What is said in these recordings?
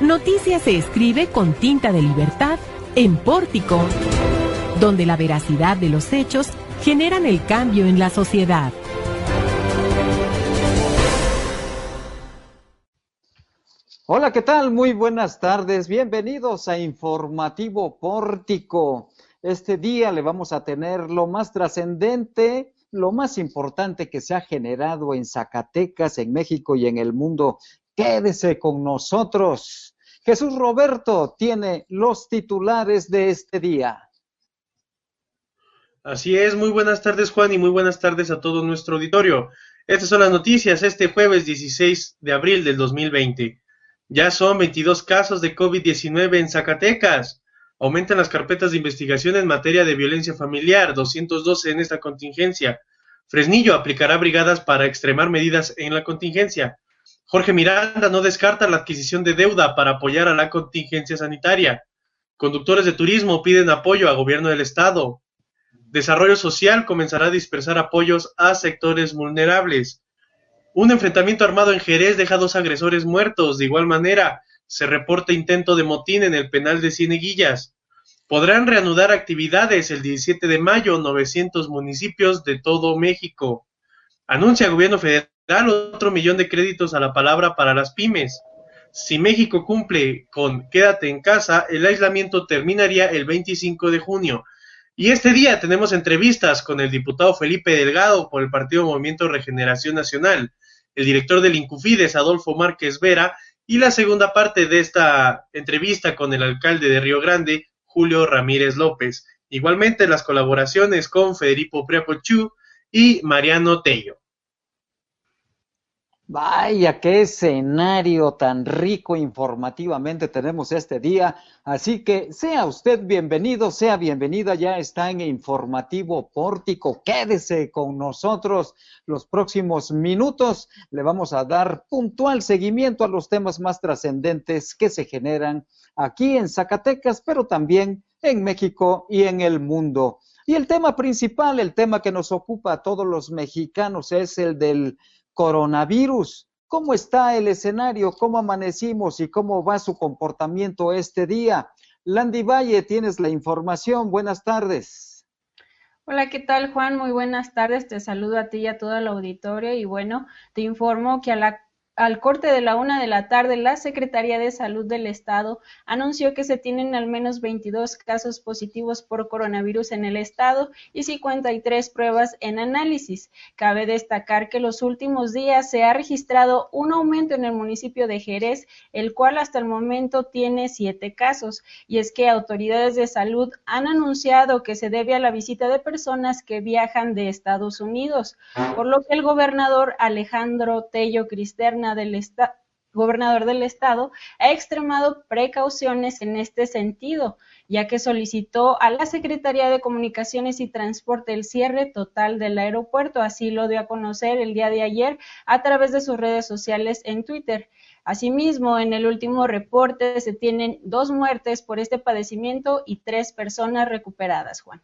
Noticia se escribe con tinta de libertad en Pórtico, donde la veracidad de los hechos generan el cambio en la sociedad. Hola, ¿qué tal? Muy buenas tardes. Bienvenidos a Informativo Pórtico. Este día le vamos a tener lo más trascendente, lo más importante que se ha generado en Zacatecas, en México y en el mundo. Quédese con nosotros. Jesús Roberto tiene los titulares de este día. Así es, muy buenas tardes Juan y muy buenas tardes a todo nuestro auditorio. Estas son las noticias este jueves 16 de abril del 2020. Ya son 22 casos de COVID-19 en Zacatecas. Aumentan las carpetas de investigación en materia de violencia familiar, 212 en esta contingencia. Fresnillo aplicará brigadas para extremar medidas en la contingencia. Jorge Miranda no descarta la adquisición de deuda para apoyar a la contingencia sanitaria. Conductores de turismo piden apoyo al gobierno del estado. Desarrollo social comenzará a dispersar apoyos a sectores vulnerables. Un enfrentamiento armado en Jerez deja dos agresores muertos. De igual manera, se reporta intento de motín en el penal de Cieneguillas. Podrán reanudar actividades el 17 de mayo 900 municipios de todo México. Anuncia el gobierno federal otro millón de créditos a la palabra para las pymes. Si México cumple con quédate en casa, el aislamiento terminaría el 25 de junio. Y este día tenemos entrevistas con el diputado Felipe Delgado por el Partido Movimiento Regeneración Nacional, el director del Incufides, Adolfo Márquez Vera, y la segunda parte de esta entrevista con el alcalde de Río Grande, Julio Ramírez López. Igualmente las colaboraciones con Federico Priapochú y Mariano Tello. Vaya, qué escenario tan rico informativamente tenemos este día. Así que sea usted bienvenido, sea bienvenida, ya está en Informativo Pórtico. Quédese con nosotros los próximos minutos. Le vamos a dar puntual seguimiento a los temas más trascendentes que se generan aquí en Zacatecas, pero también en México y en el mundo. Y el tema principal, el tema que nos ocupa a todos los mexicanos es el del coronavirus. ¿Cómo está el escenario? ¿Cómo amanecimos y cómo va su comportamiento este día? Landy Valle, tienes la información. Buenas tardes. Hola, ¿qué tal Juan? Muy buenas tardes. Te saludo a ti y a toda la auditorio y bueno, te informo que a la al corte de la una de la tarde, la Secretaría de Salud del Estado anunció que se tienen al menos 22 casos positivos por coronavirus en el Estado y 53 pruebas en análisis. Cabe destacar que los últimos días se ha registrado un aumento en el municipio de Jerez, el cual hasta el momento tiene siete casos. Y es que autoridades de salud han anunciado que se debe a la visita de personas que viajan de Estados Unidos, por lo que el gobernador Alejandro Tello Cristerna del gobernador del estado ha extremado precauciones en este sentido, ya que solicitó a la Secretaría de Comunicaciones y Transporte el cierre total del aeropuerto. Así lo dio a conocer el día de ayer a través de sus redes sociales en Twitter. Asimismo, en el último reporte se tienen dos muertes por este padecimiento y tres personas recuperadas, Juan.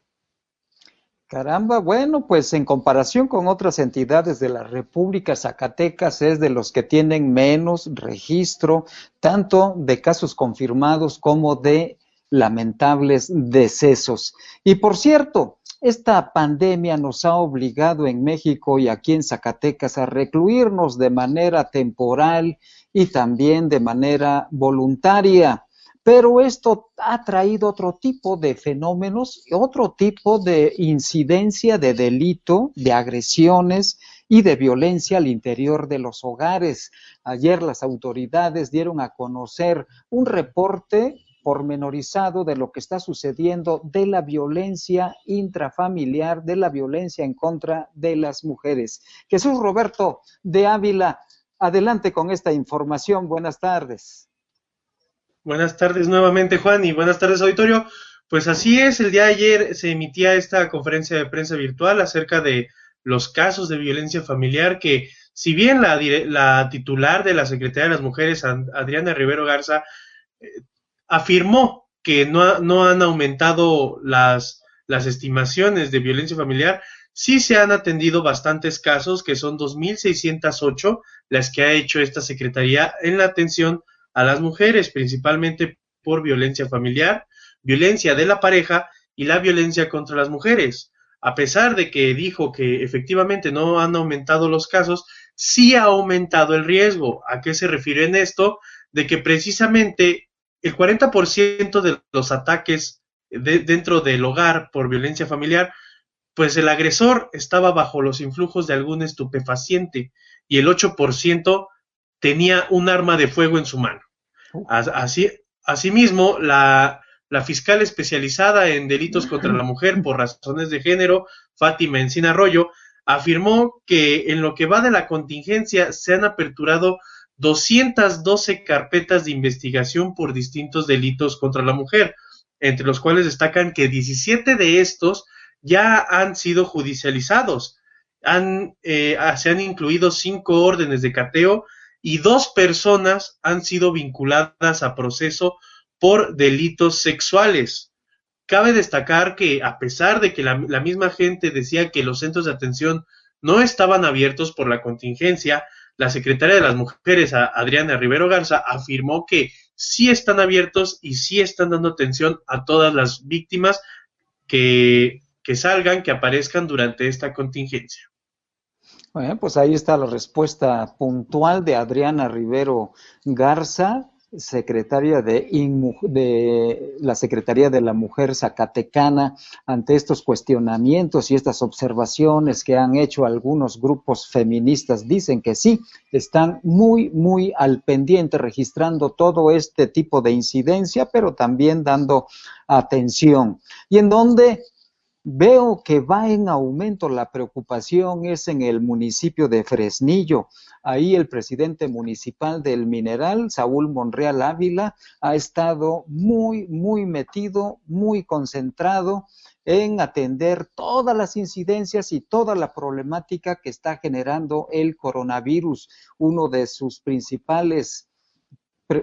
Caramba, bueno, pues en comparación con otras entidades de la República, Zacatecas es de los que tienen menos registro, tanto de casos confirmados como de lamentables decesos. Y por cierto, esta pandemia nos ha obligado en México y aquí en Zacatecas a recluirnos de manera temporal y también de manera voluntaria. Pero esto ha traído otro tipo de fenómenos, otro tipo de incidencia de delito, de agresiones y de violencia al interior de los hogares. Ayer las autoridades dieron a conocer un reporte pormenorizado de lo que está sucediendo de la violencia intrafamiliar, de la violencia en contra de las mujeres. Jesús Roberto de Ávila, adelante con esta información. Buenas tardes. Buenas tardes nuevamente, Juan, y buenas tardes, auditorio. Pues así es, el día de ayer se emitía esta conferencia de prensa virtual acerca de los casos de violencia familiar que, si bien la, la titular de la Secretaría de las Mujeres, Adriana Rivero Garza, eh, afirmó que no, no han aumentado las, las estimaciones de violencia familiar, sí se han atendido bastantes casos, que son 2.608 las que ha hecho esta Secretaría en la atención a las mujeres, principalmente por violencia familiar, violencia de la pareja y la violencia contra las mujeres. A pesar de que dijo que efectivamente no han aumentado los casos, sí ha aumentado el riesgo. ¿A qué se refiere en esto? De que precisamente el 40% de los ataques dentro del hogar por violencia familiar, pues el agresor estaba bajo los influjos de algún estupefaciente y el 8% tenía un arma de fuego en su mano. Así, asimismo, la, la fiscal especializada en delitos contra la mujer por razones de género, Fátima Encina Arroyo, afirmó que en lo que va de la contingencia se han aperturado 212 carpetas de investigación por distintos delitos contra la mujer, entre los cuales destacan que 17 de estos ya han sido judicializados. Han, eh, se han incluido cinco órdenes de cateo y dos personas han sido vinculadas a proceso por delitos sexuales. Cabe destacar que a pesar de que la, misma gente decía que los centros de atención no estaban abiertos por la contingencia, la secretaria de las Mujeres, Adriana Rivero Garza, afirmó que sí están abiertos y sí están dando atención a todas las víctimas que, salgan, que aparezcan durante esta contingencia. Bueno, pues ahí está la respuesta puntual de Adriana Rivero Garza secretaria de, de, la Secretaría de la Mujer Zacatecana ante estos cuestionamientos y estas observaciones que han hecho algunos grupos feministas. Dicen que sí, están muy, muy al pendiente registrando todo este tipo de incidencia, pero también dando atención. Y en donde Veo que va en aumento la preocupación es en el municipio de Fresnillo. Ahí el presidente municipal del Mineral, Saúl Monreal Ávila, ha estado muy, muy metido, muy concentrado en atender todas las incidencias y toda la problemática que está generando el coronavirus. Uno de sus principales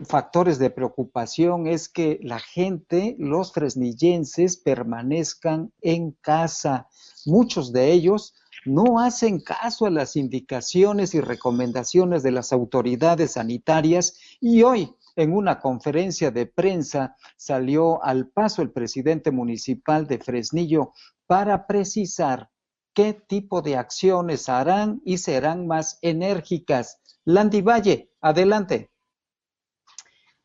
factores de preocupación es que la gente, los fresnillenses, permanezcan en casa. Muchos de ellos no hacen caso a las indicaciones y recomendaciones de las autoridades sanitarias y hoy en una conferencia de prensa salió al paso el presidente municipal de Fresnillo para precisar qué tipo de acciones harán y serán más enérgicas. Landy Valle, adelante.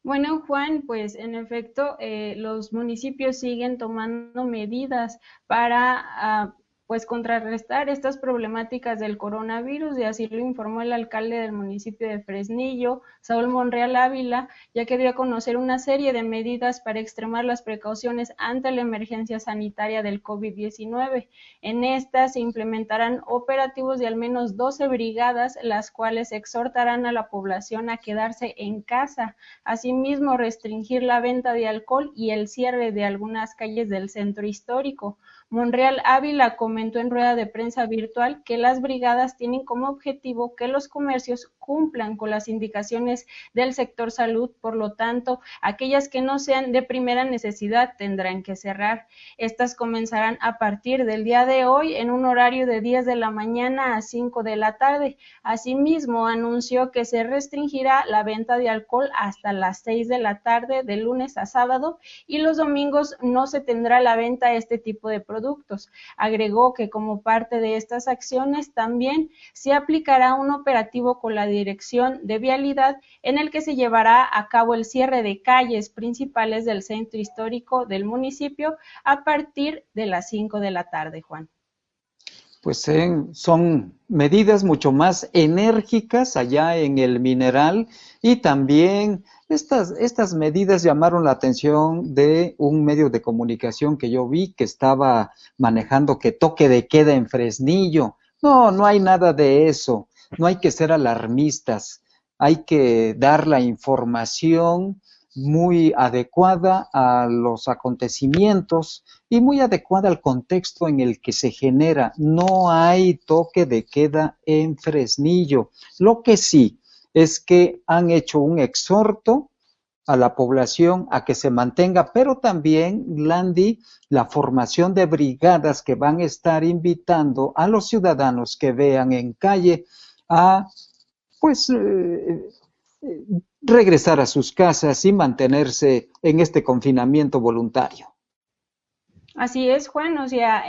Bueno, Juan, pues en efecto, eh, los municipios siguen tomando medidas para ah, pues contrarrestar estas problemáticas del coronavirus y así lo informó el alcalde del municipio de Fresnillo, Saúl Monreal Ávila, ya que dio a conocer una serie de medidas para extremar las precauciones ante la emergencia sanitaria del COVID-19. En estas se implementarán operativos de al menos 12 brigadas, las cuales exhortarán a la población a quedarse en casa. Asimismo, restringir la venta de alcohol y el cierre de algunas calles del centro histórico. Monreal Ávila en rueda de prensa virtual que las brigadas tienen como objetivo que los comercios cumplan con las indicaciones del sector salud, por lo tanto, aquellas que no sean de primera necesidad tendrán que cerrar. Estas comenzarán a partir del día de hoy en un horario de 10 de la mañana a 5 de la tarde. Asimismo, anunció que se restringirá la venta de alcohol hasta las 6 de la tarde de lunes a sábado y los domingos no se tendrá la venta de este tipo de productos. Agregó que como parte de estas acciones también se aplicará un operativo con la Dirección de Vialidad, en el que se llevará a cabo el cierre de calles principales del centro histórico del municipio a partir de las 5 de la tarde, Juan. Pues son medidas mucho más enérgicas allá en el mineral y también estas, estas medidas llamaron la atención de un medio de comunicación que yo vi que estaba manejando que toque de queda en Fresnillo. No, no hay nada de eso no hay que ser alarmistas, hay que dar la información muy adecuada a los acontecimientos y muy adecuada al contexto en el que se genera. No hay toque de queda en Fresnillo. Lo que sí es que han hecho un exhorto a la población a que se mantenga, pero también, Landy, la formación de brigadas que van a estar invitando a los ciudadanos que vean en calle a pues eh, regresar a sus casas y mantenerse en este confinamiento voluntario. Así es, Juan. O sea,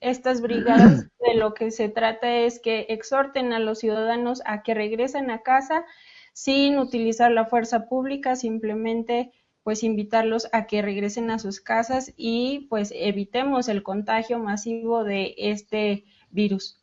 estas brigadas de lo que se trata es que exhorten a los ciudadanos a que regresen a casa sin utilizar la fuerza pública, simplemente pues invitarlos a que regresen a sus casas y pues evitemos el contagio masivo de este virus.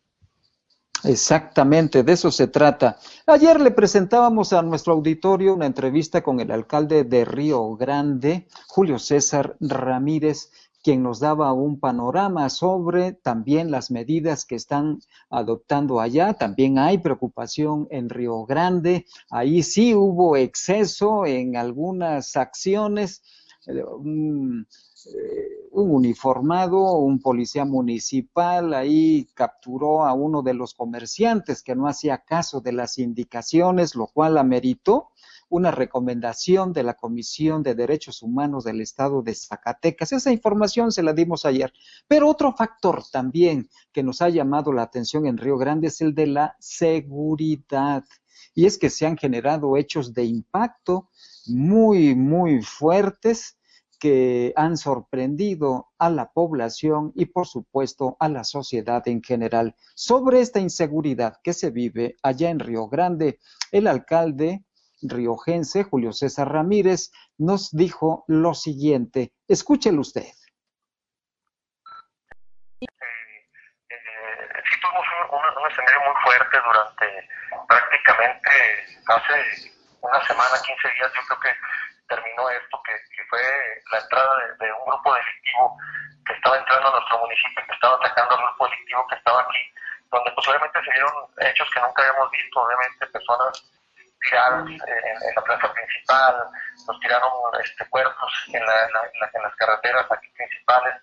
Exactamente, de eso se trata. Ayer le presentábamos a nuestro auditorio una entrevista con el alcalde de Río Grande, Julio César Ramírez, quien nos daba un panorama sobre también las medidas que están adoptando allá. También hay preocupación en Río Grande. Ahí sí hubo exceso en algunas acciones. Eh, un, eh, un, uniformado, un policía municipal, ahí capturó a uno de los comerciantes que no hacía caso de las indicaciones, lo cual ameritó una recomendación de la Comisión de Derechos Humanos del Estado de Zacatecas. Esa información se la dimos ayer. Pero otro factor también que nos ha llamado la atención en Río Grande es el de la seguridad. Y es que se han generado hechos de impacto muy, muy fuertes que han sorprendido a la población y por supuesto a la sociedad en general. Sobre esta inseguridad que se vive allá en Río Grande, el alcalde riojense, Julio César Ramírez, nos dijo lo siguiente. Escúchelo usted. Eh, eh, tuvimos un, un, escenario muy fuerte durante prácticamente hace una semana, 15 días, yo creo que terminó esto, que, fue la entrada de, un grupo delictivo que estaba entrando a nuestro municipio, que estaba atacando al grupo delictivo que estaba aquí, donde posiblemente se dieron hechos que nunca habíamos visto, obviamente personas tiradas en, la plaza principal, nos tiraron este, cuerpos en, las carreteras aquí principales.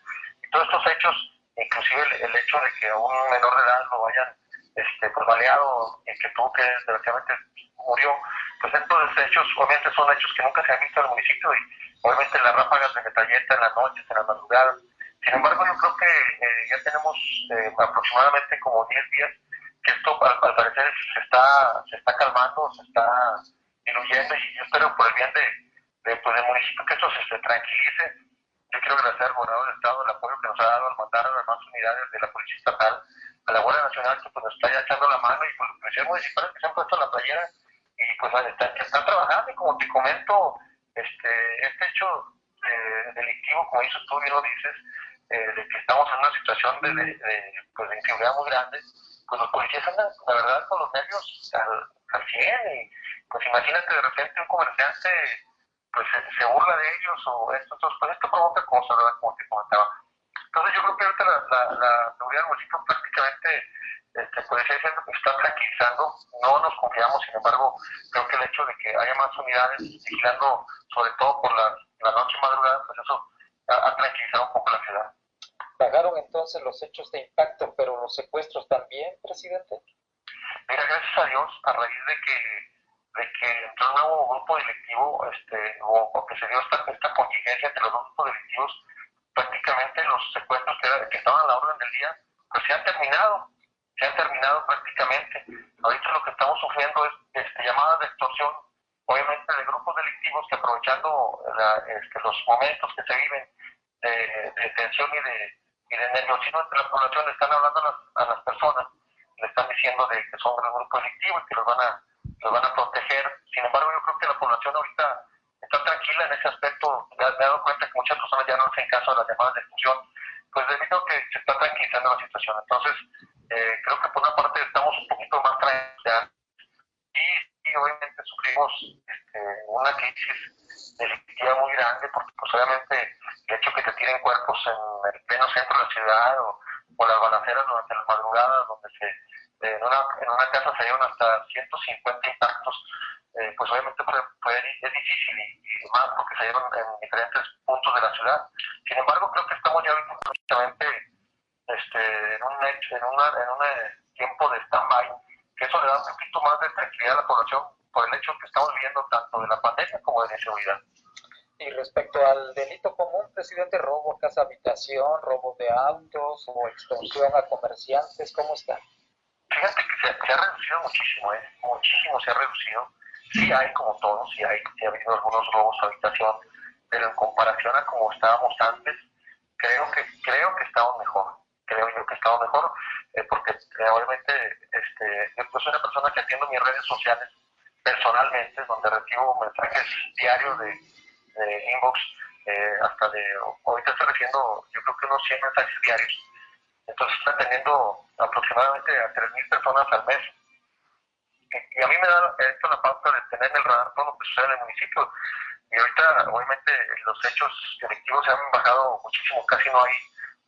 Y todos estos hechos, inclusive el, hecho de que a un menor de edad lo hayan este, pues, baleado y que tuvo que, desgraciadamente, murió, pues estos hechos, obviamente son hechos que nunca se han visto en el municipio y obviamente las ráfagas de metralleta en las noches, en las madrugadas. Sin embargo, yo creo que eh, ya tenemos eh, aproximadamente como 10 días que esto al, parecer se está, se está calmando, se está diluyendo y yo espero por el bien de, pues, del municipio que esto se, tranquilice. Yo quiero agradecer al gobernador del Estado el apoyo que nos ha dado al mandar a las más unidades de la Policía Estatal, a la Guardia Nacional que pues, nos está ya echando la mano y por los policías municipales que se han puesto la playera y pues están, están trabajando y como te comento, este, este hecho eh, delictivo, como dices tú bien lo dices, eh, de que estamos en una situación de, de, pues, de inseguridad muy grande, pues los policías andan, la verdad, con los nervios al, al 100 y pues imagínate de repente un comerciante pues se, burla de ellos o esto, entonces, pues esto provoca cosas, ¿verdad? Como te comentaba. Entonces yo creo que ahorita la, la, la seguridad del municipio prácticamente este, que está tranquilizando, no nos confiamos, sin embargo, creo que el hecho de que haya más unidades vigilando, sobre todo por la, la noche y madrugada, pues eso ha, ha tranquilizado un poco la ciudad. ¿Pagaron entonces los hechos de impacto, pero los secuestros también, presidente? Mira, gracias a Dios, a raíz de que, de que entró un nuevo grupo directivo, este, o, que se dio esta, esta contingencia entre los dos grupos directivos, prácticamente los secuestros que, que estaban a la orden del día, pues se han terminado, se han terminado prácticamente. Ahorita lo que estamos sufriendo es este, llamadas de extorsión, obviamente de grupos delictivos que aprovechando este, los momentos que se viven de, de tensión y de y de nerviosismo entre la población le están hablando a las, a las personas, le están diciendo de que son un grupo delictivo y que los van a los van a proteger. Sin embargo, yo creo que la población ahorita está tranquila en ese aspecto. Me, he dado cuenta que muchas personas ya no hacen caso de las llamadas de exclusión, pues debido a que se está tranquilizando la situación. Entonces, eh, creo que por una parte estamos un poquito más tranquilos y, y obviamente sufrimos este, una crisis delictiva muy grande porque pues obviamente el hecho que te tiren cuerpos en el pleno centro de la ciudad o, o las balaceras durante las madrugadas, donde se, en, una, en una casa se dieron hasta 150 impactos, eh, pues obviamente fue, fue, es difícil y, más porque se dieron en diferentes puntos de la ciudad. Sin embargo, creo que estamos ya prácticamente este, en, un, en, una, en un eh, tiempo de stand-by, que eso le da un poquito más de tranquilidad a la población por el hecho que estamos viviendo tanto de la pandemia como de la inseguridad. Y respecto al delito común, presidente, robo a casa habitación, robo de autos o extorsión a comerciantes, ¿cómo está? Fíjate que se, ha reducido muchísimo, ¿eh? muchísimo se ha reducido. Sí hay como todos, sí hay, sí ha habido algunos robos a habitación, pero en comparación a como estábamos antes, creo que creo que estamos mejor. Creo yo que estamos mejor, eh, porque eh, obviamente este, yo soy una persona que atiendo mis redes sociales personalmente, donde recibo mensajes diarios de, inbox, eh, hasta de, ahorita estoy recibiendo yo creo que unos 100 mensajes diarios. Entonces estoy atendiendo aproximadamente a 3.000 personas al mes y a mí me da esto la pauta de tener en el radar todo lo que sucede en el municipio. Y ahorita, obviamente, los hechos delictivos se han bajado muchísimo, casi no hay,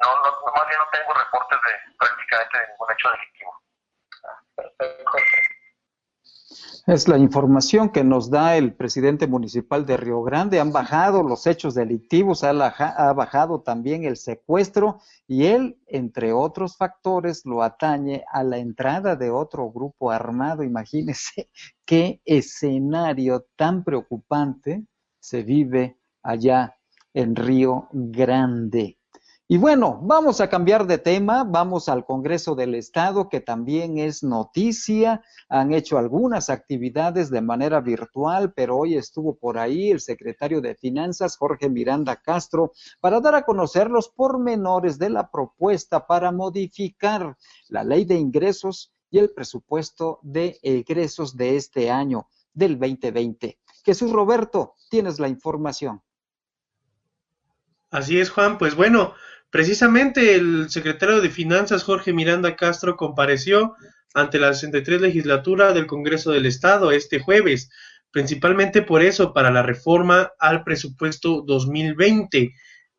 no, no, más bien no tengo reportes de prácticamente de ningún hecho delictivo. Es la información que nos da el presidente municipal de Río Grande. Han bajado los hechos delictivos, ha, bajado también el secuestro y él, entre otros factores, lo atañe a la entrada de otro grupo armado. Imagínese qué escenario tan preocupante se vive allá en Río Grande. Y bueno, vamos a cambiar de tema, vamos al Congreso del Estado, que también es noticia. Han hecho algunas actividades de manera virtual, pero hoy estuvo por ahí el secretario de Finanzas, Jorge Miranda Castro, para dar a conocer los pormenores de la propuesta para modificar la ley de ingresos y el presupuesto de egresos de este año, del 2020. Jesús Roberto, tienes la información. Así es, Juan. Pues bueno, Precisamente el secretario de Finanzas, Jorge Miranda Castro, compareció ante la 63 legislatura del Congreso del Estado este jueves, principalmente por eso, para la reforma al presupuesto 2020,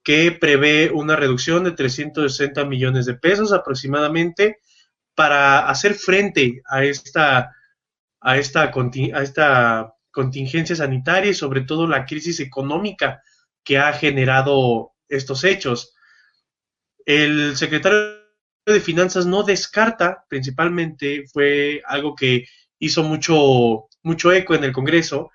que prevé una reducción de 360 millones de pesos aproximadamente para hacer frente a esta, a esta, a esta contingencia sanitaria y sobre todo la crisis económica que ha generado estos hechos. El secretario de Finanzas no descarta, principalmente fue algo que hizo mucho, mucho eco en el Congreso,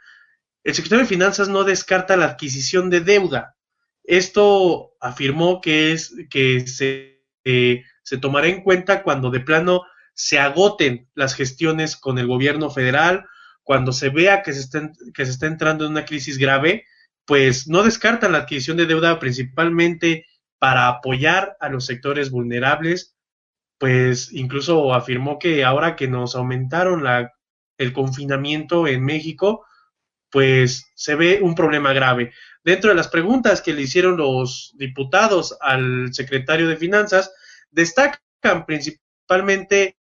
el secretario de Finanzas no descarta la adquisición de deuda. Esto afirmó que es que se, eh, se tomará en cuenta cuando de plano se agoten las gestiones con el gobierno federal, cuando se vea que se, está, que se está entrando en una crisis grave, pues no descartan la adquisición de deuda principalmente para apoyar a los sectores vulnerables, pues incluso afirmó que ahora que nos aumentaron el confinamiento en México, pues se ve un problema grave. Dentro de las preguntas que le hicieron los diputados al secretario de Finanzas, destacan principalmente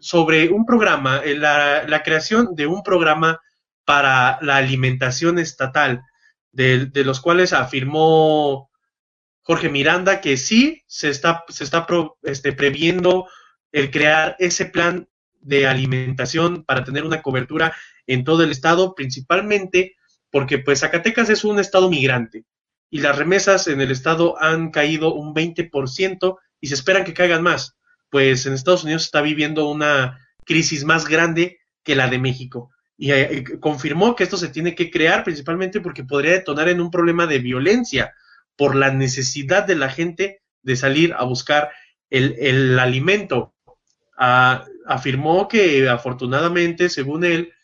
sobre un programa, la, la creación de un programa para la alimentación estatal, de los cuales afirmó Jorge Miranda, que sí se está, se está este, previendo el crear ese plan de alimentación para tener una cobertura en todo el estado, principalmente porque pues Zacatecas es un estado migrante y las remesas en el estado han caído un 20% y se esperan que caigan más, pues en Estados Unidos está viviendo una crisis más grande que la de México. Y eh, confirmó que esto se tiene que crear principalmente porque podría detonar en un problema de violencia por la necesidad de la gente de salir a buscar el, alimento. Ah, afirmó que afortunadamente, según él,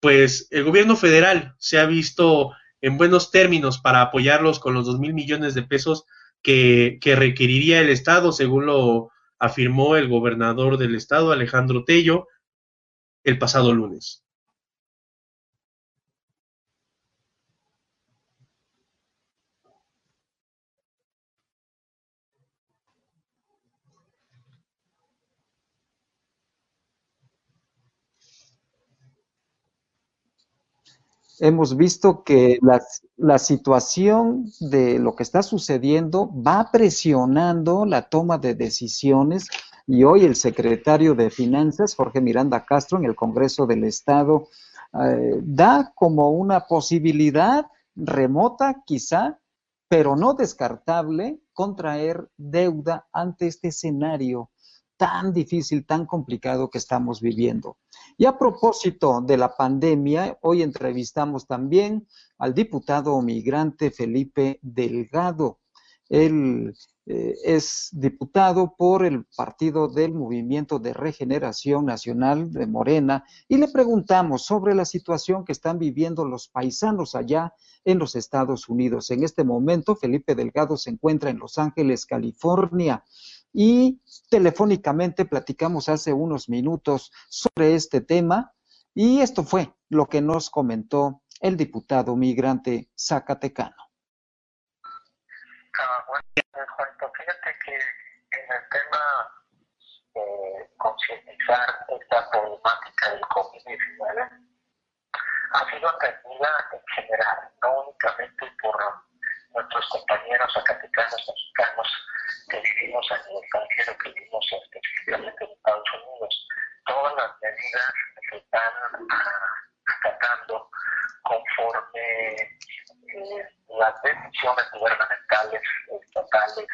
pues el gobierno federal se ha visto en buenos términos para apoyarlos con los dos mil millones de pesos que, que requeriría el Estado, según lo afirmó el gobernador del Estado, Alejandro Tello, el pasado lunes. Hemos visto que la, situación de lo que está sucediendo va presionando la toma de decisiones y hoy el secretario de Finanzas, Jorge Miranda Castro, en el Congreso del Estado, eh, da como una posibilidad remota quizá, pero no descartable, contraer deuda ante este escenario tan difícil, tan complicado que estamos viviendo. Y a propósito de la pandemia, hoy entrevistamos también al diputado migrante Felipe Delgado. Él eh, es diputado por el partido del Movimiento de Regeneración Nacional de Morena y le preguntamos sobre la situación que están viviendo los paisanos allá en los Estados Unidos. En este momento, Felipe Delgado se encuentra en Los Ángeles, California y telefónicamente platicamos hace unos minutos sobre este tema y esto fue lo que nos comentó el diputado migrante zacatecano. Ah, buen Juanito. Fíjate que en el tema eh, concientizar esta problemática del COVID-19 ha sido atendida en general, no únicamente por nuestros compañeros zacatecanos mexicanos que vivimos en el extranjero, que vivimos específicamente en Estados Unidos. Todas las medidas se están ah, acatando conforme eh, las decisiones gubernamentales, estatales,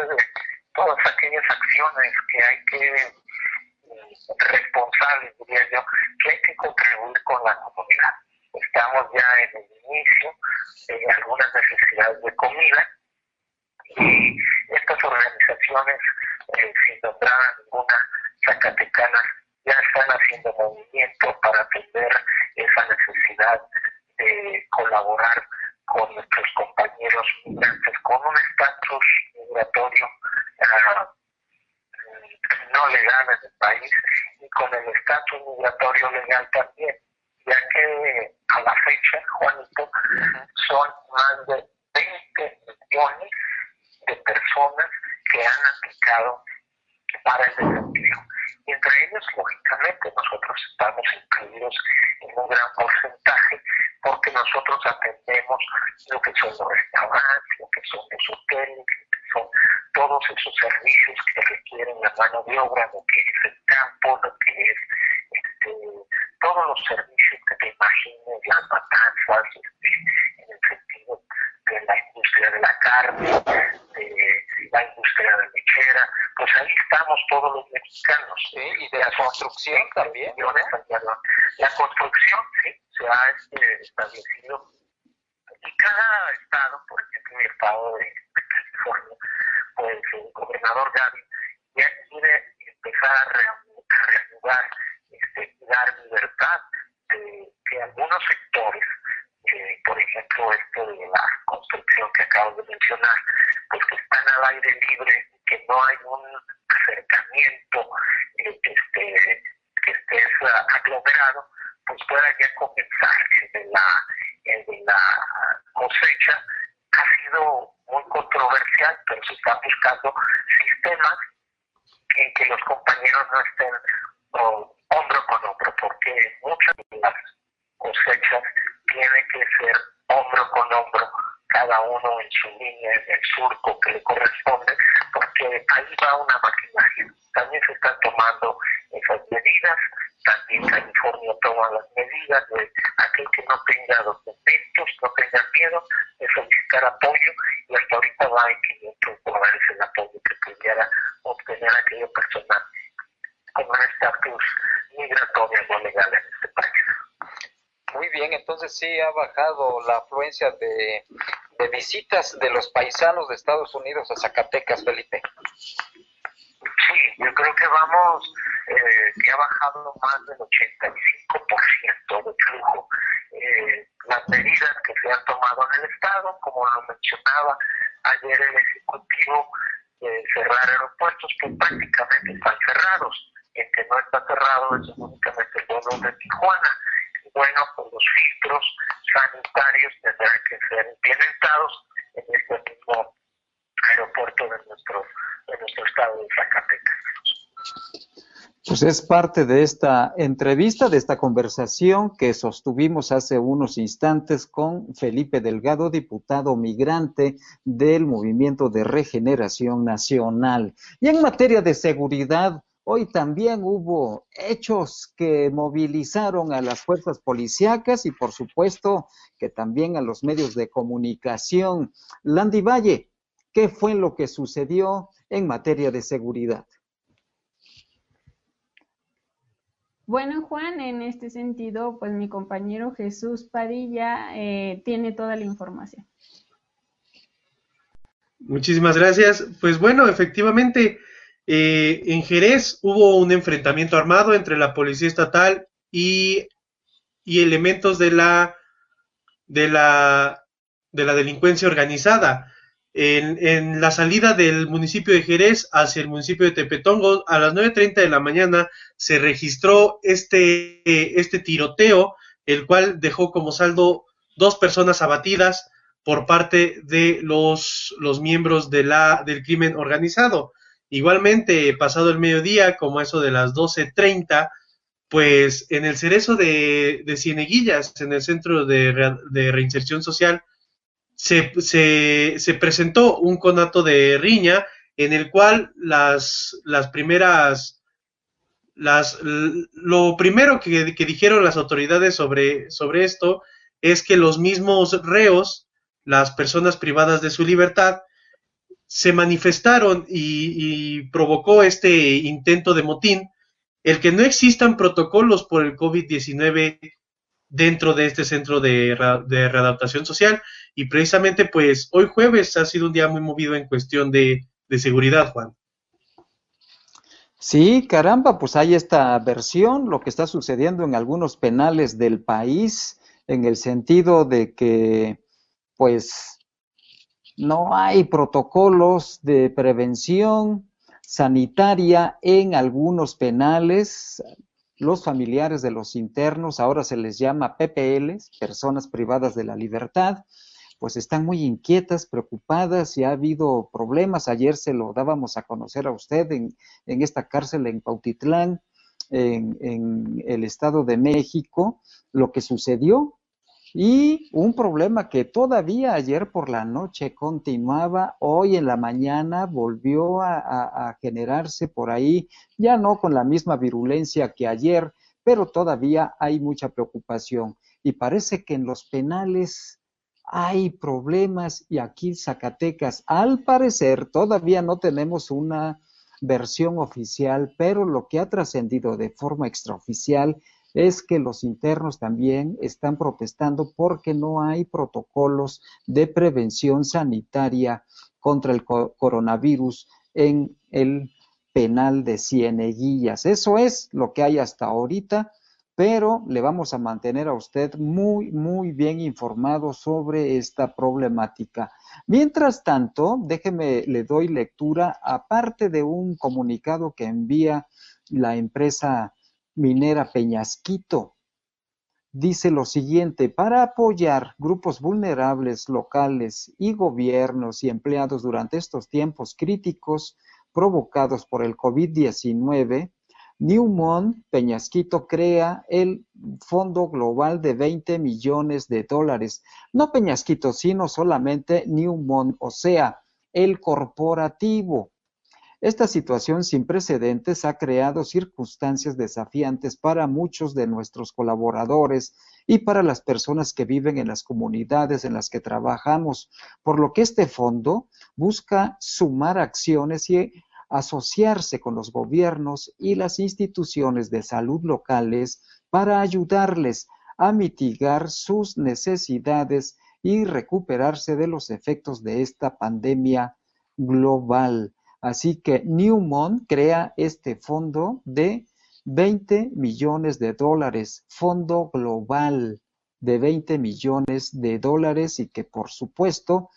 de todas aquellas acciones que hay que eh, responsables, diría yo, que hay que contribuir con la comunidad. Estamos ya en el inicio de algunas necesidades de comida y estas organizaciones, eh, sin nombrar ninguna zacatecana, ya están haciendo movimiento para atender cada uno en su línea, en el surco que le corresponde, porque ahí va una maquinaria. También se están tomando esas medidas, también California toma las medidas de aquel que no tenga documentos, no tenga miedo de solicitar apoyo y hasta ahorita va en 500 dólares el apoyo que pudiera obtener aquella persona con un estatus migratorio no legal en este país. Muy bien, entonces sí ha bajado la afluencia de, visitas de los paisanos de Estados Unidos a Zacatecas, Felipe. Sí, yo creo que vamos, eh, que ha bajado más del 85% de flujo. Eh, las medidas que se han tomado en el Estado, como lo mencionaba ayer el Ejecutivo, de cerrar aeropuertos que prácticamente están cerrados. El que no está cerrado es únicamente el vuelo de Tijuana. Y bueno, pues los filtros sanitarios tendrán que ser implementados en este mismo aeropuerto de nuestro, de nuestro estado de Zacatecas. Pues es parte de esta entrevista, de esta conversación que sostuvimos hace unos instantes con Felipe Delgado, diputado migrante del Movimiento de Regeneración Nacional. Y en materia de seguridad, hoy también hubo hechos que movilizaron a las fuerzas policíacas y por supuesto que también a los medios de comunicación. Landy Valle, ¿qué fue lo que sucedió en materia de seguridad? Bueno, Juan, en este sentido, pues mi compañero Jesús Padilla eh, tiene toda la información. Muchísimas gracias. Pues bueno, efectivamente, eh, en Jerez hubo un enfrentamiento armado entre la Policía Estatal y, y elementos de la, de, la, de la delincuencia organizada en, la salida del municipio de Jerez hacia el municipio de Tepetongo, a las 9.30 de la mañana se registró este, este tiroteo, el cual dejó como saldo dos personas abatidas por parte de los, los miembros de la, del crimen organizado. Igualmente, pasado el mediodía, como eso de las 12.30, pues en el cerezo de, Cieneguillas, en el Centro de Reinserción Social, se, se, presentó un conato de riña en el cual las, las primeras, las, lo primero que, dijeron las autoridades sobre, sobre esto es que los mismos reos, las personas privadas de su libertad, se manifestaron y, provocó este intento de motín, el que no existan protocolos por el COVID-19 dentro de este centro de, de, readaptación social. Y precisamente, pues hoy jueves ha sido un día muy movido en cuestión de, seguridad, Juan. Sí, caramba, pues hay esta versión, lo que está sucediendo en algunos penales del país, en el sentido de que, pues, no hay protocolos de prevención sanitaria en algunos penales, los familiares de los internos, ahora se les llama PPLs, personas privadas de la libertad, pues están muy inquietas, preocupadas y ha habido problemas. Ayer se lo dábamos a conocer a usted en, en esta cárcel en Pautitlán, en, en el Estado de México, lo que sucedió y un problema que todavía ayer por la noche continuaba, hoy en la mañana volvió a, generarse por ahí, ya no con la misma virulencia que ayer, pero todavía hay mucha preocupación. Y parece que en los penales hay problemas y aquí Zacatecas, al parecer, todavía no tenemos una versión oficial, pero lo que ha trascendido de forma extraoficial es que los internos también están protestando porque no hay protocolos de prevención sanitaria contra el coronavirus en el penal de Cieneguillas. Eso es lo que hay hasta ahorita, pero le vamos a mantener a usted muy, muy bien informado sobre esta problemática. Mientras tanto, déjeme, le doy lectura, aparte de un comunicado que envía la empresa minera Peñasquito. Dice lo siguiente, para apoyar grupos vulnerables locales y gobiernos y empleados durante estos tiempos críticos, provocados por el COVID-19, Newmont Peñasquito crea el Fondo Global de 20 millones de dólares. No Peñasquito, sino solamente Newmont, o sea, el corporativo. Esta situación sin precedentes ha creado circunstancias desafiantes para muchos de nuestros colaboradores y para las personas que viven en las comunidades en las que trabajamos, por lo que este fondo busca sumar acciones y asociarse con los gobiernos y las instituciones de salud locales para ayudarles a mitigar sus necesidades y recuperarse de los efectos de esta pandemia global. Así que Newmont crea este fondo de 20 millones de dólares, fondo global de 20 millones de dólares y que por supuesto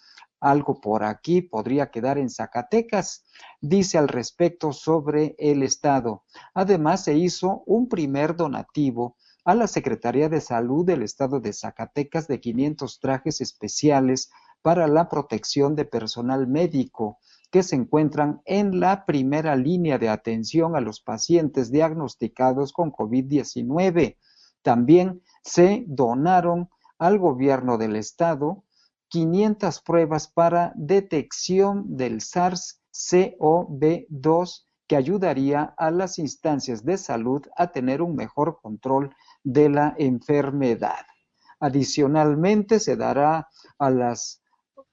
algo por aquí podría quedar en Zacatecas, dice al respecto sobre el Estado. Además, se hizo un primer donativo a la Secretaría de Salud del Estado de Zacatecas de 500 trajes especiales para la protección de personal médico que se encuentran en la primera línea de atención a los pacientes diagnosticados con COVID-19. También se donaron al gobierno del estado 500 pruebas para detección del SARS-CoV-2 que ayudaría a las instancias de salud a tener un mejor control de la enfermedad. Adicionalmente, se dará a las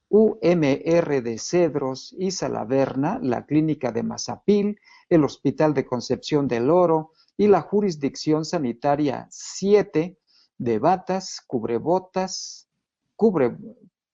UMR de Cedros y Salaverna, la Clínica de Mazapil, el Hospital de Concepción del Oro y la Jurisdicción Sanitaria 7 de batas, cubrebotas, cubre,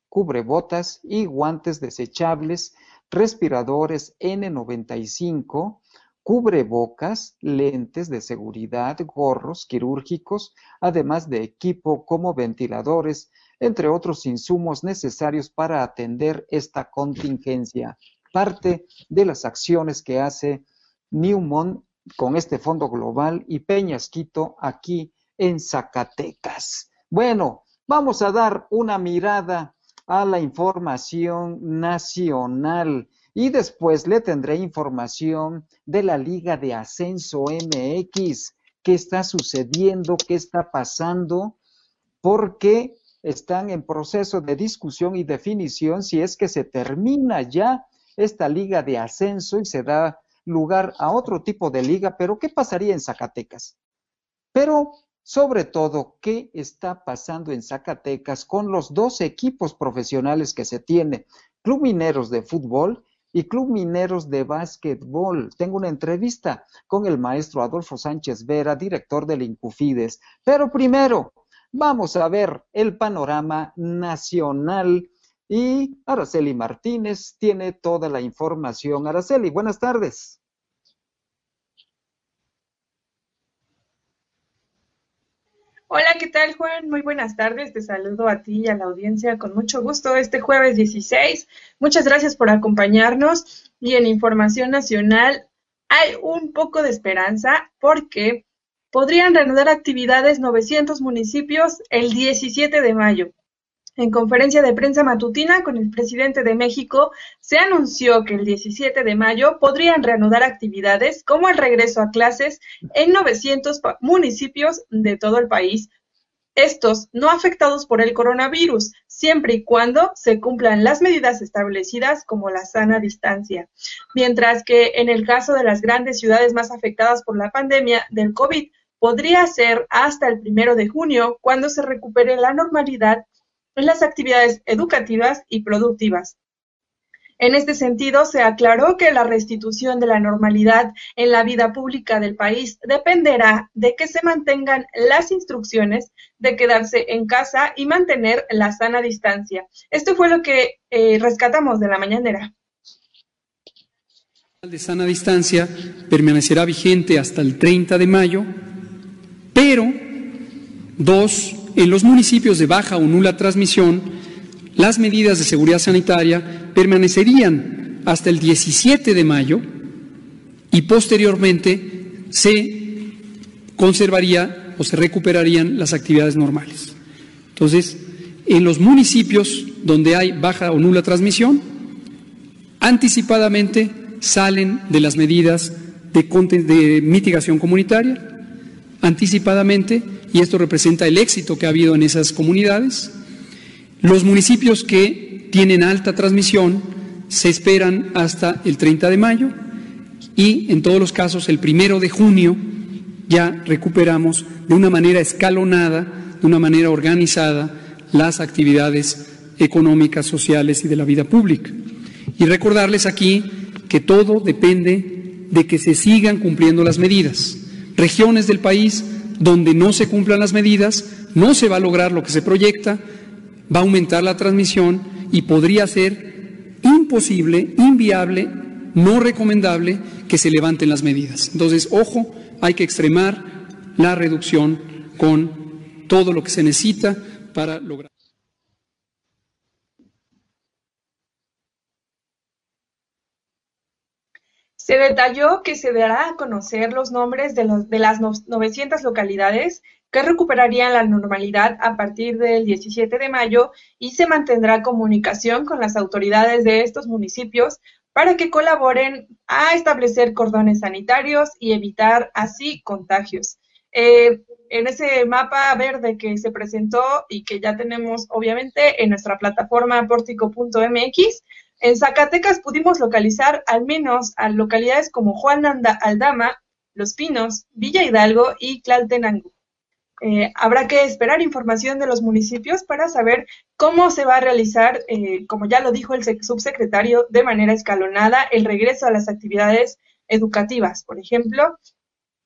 cubrebotas y guantes desechables, respiradores N95, cubrebocas, lentes de seguridad, gorros quirúrgicos, además de equipo como ventiladores, entre otros insumos necesarios para atender esta contingencia. Parte de las acciones que hace Newmont con este fondo global y Peñasquito aquí en Zacatecas. Bueno, vamos a dar una mirada a la información nacional. Y después le tendré información de la Liga de Ascenso MX, qué está sucediendo, qué está pasando, porque están en proceso de discusión y definición si es que se termina ya esta liga de ascenso y se da lugar a otro tipo de liga, pero ¿qué pasaría en Zacatecas? Pero sobre todo, ¿qué está pasando en Zacatecas con los dos equipos profesionales que se tiene? Club Mineros de Fútbol y Club Mineros de Básquetbol. Tengo una entrevista con el maestro Adolfo Sánchez Vera, director del Incufides. Pero primero, Vamos a ver el panorama nacional y Araceli Martínez tiene toda la información. Araceli, buenas tardes. Hola, ¿qué tal Juan? Muy buenas tardes. Te saludo a ti y a la audiencia con mucho gusto este jueves 16. Muchas gracias por acompañarnos y en Información Nacional hay un poco de esperanza porque podrían reanudar actividades 900 municipios el 17 de mayo. En conferencia de prensa matutina con el presidente de México, se anunció que el 17 de mayo podrían reanudar actividades como el regreso a clases en 900 municipios de todo el país, estos no afectados por el coronavirus, siempre y cuando se cumplan las medidas establecidas como la sana distancia. Mientras que en el caso de las grandes ciudades más afectadas por la pandemia del COVID, podría ser hasta el primero de junio, cuando se recupere la normalidad en las actividades educativas y productivas. En este sentido, se aclaró que la restitución de la normalidad en la vida pública del país dependerá de que se mantengan las instrucciones de quedarse en casa y mantener la sana distancia. Esto fue lo que eh, rescatamos de la mañanera. De sana distancia permanecerá vigente hasta el 30 de mayo pero, dos, en los municipios de baja o nula transmisión, las medidas de seguridad sanitaria permanecerían hasta el 17 de mayo y posteriormente se conservaría o se recuperarían las actividades normales. Entonces, en los municipios donde hay baja o nula transmisión, anticipadamente salen de las medidas de, de mitigación comunitaria anticipadamente y esto representa el éxito que ha habido en esas comunidades. Los municipios que tienen alta transmisión se esperan hasta el 30 de mayo y en todos los casos el primero de junio ya recuperamos de una manera escalonada, de una manera organizada, las actividades económicas, sociales y de la vida pública. Y recordarles aquí que todo depende de que se sigan cumpliendo las medidas. Regiones del país donde no se cumplan las medidas, no se va a lograr lo que se proyecta, va a aumentar la transmisión y podría ser imposible, inviable, no recomendable que se levanten las medidas. Entonces, ojo, hay que extremar la reducción con todo lo que se necesita para lograr. Se detalló que se dará a conocer los nombres de, los, de las 900 localidades que recuperarían la normalidad a partir del 17 de mayo y se mantendrá comunicación con las autoridades de estos municipios para que colaboren a establecer cordones sanitarios y evitar así contagios. Eh, en ese mapa verde que se presentó y que ya tenemos obviamente en nuestra plataforma portico.mx, en Zacatecas pudimos localizar al menos a localidades como Juan Aldama, Los Pinos, Villa Hidalgo y Tlaltenango. Eh, habrá que esperar información de los municipios para saber cómo se va a realizar, eh, como ya lo dijo el subsecretario, de manera escalonada el regreso a las actividades educativas, por ejemplo.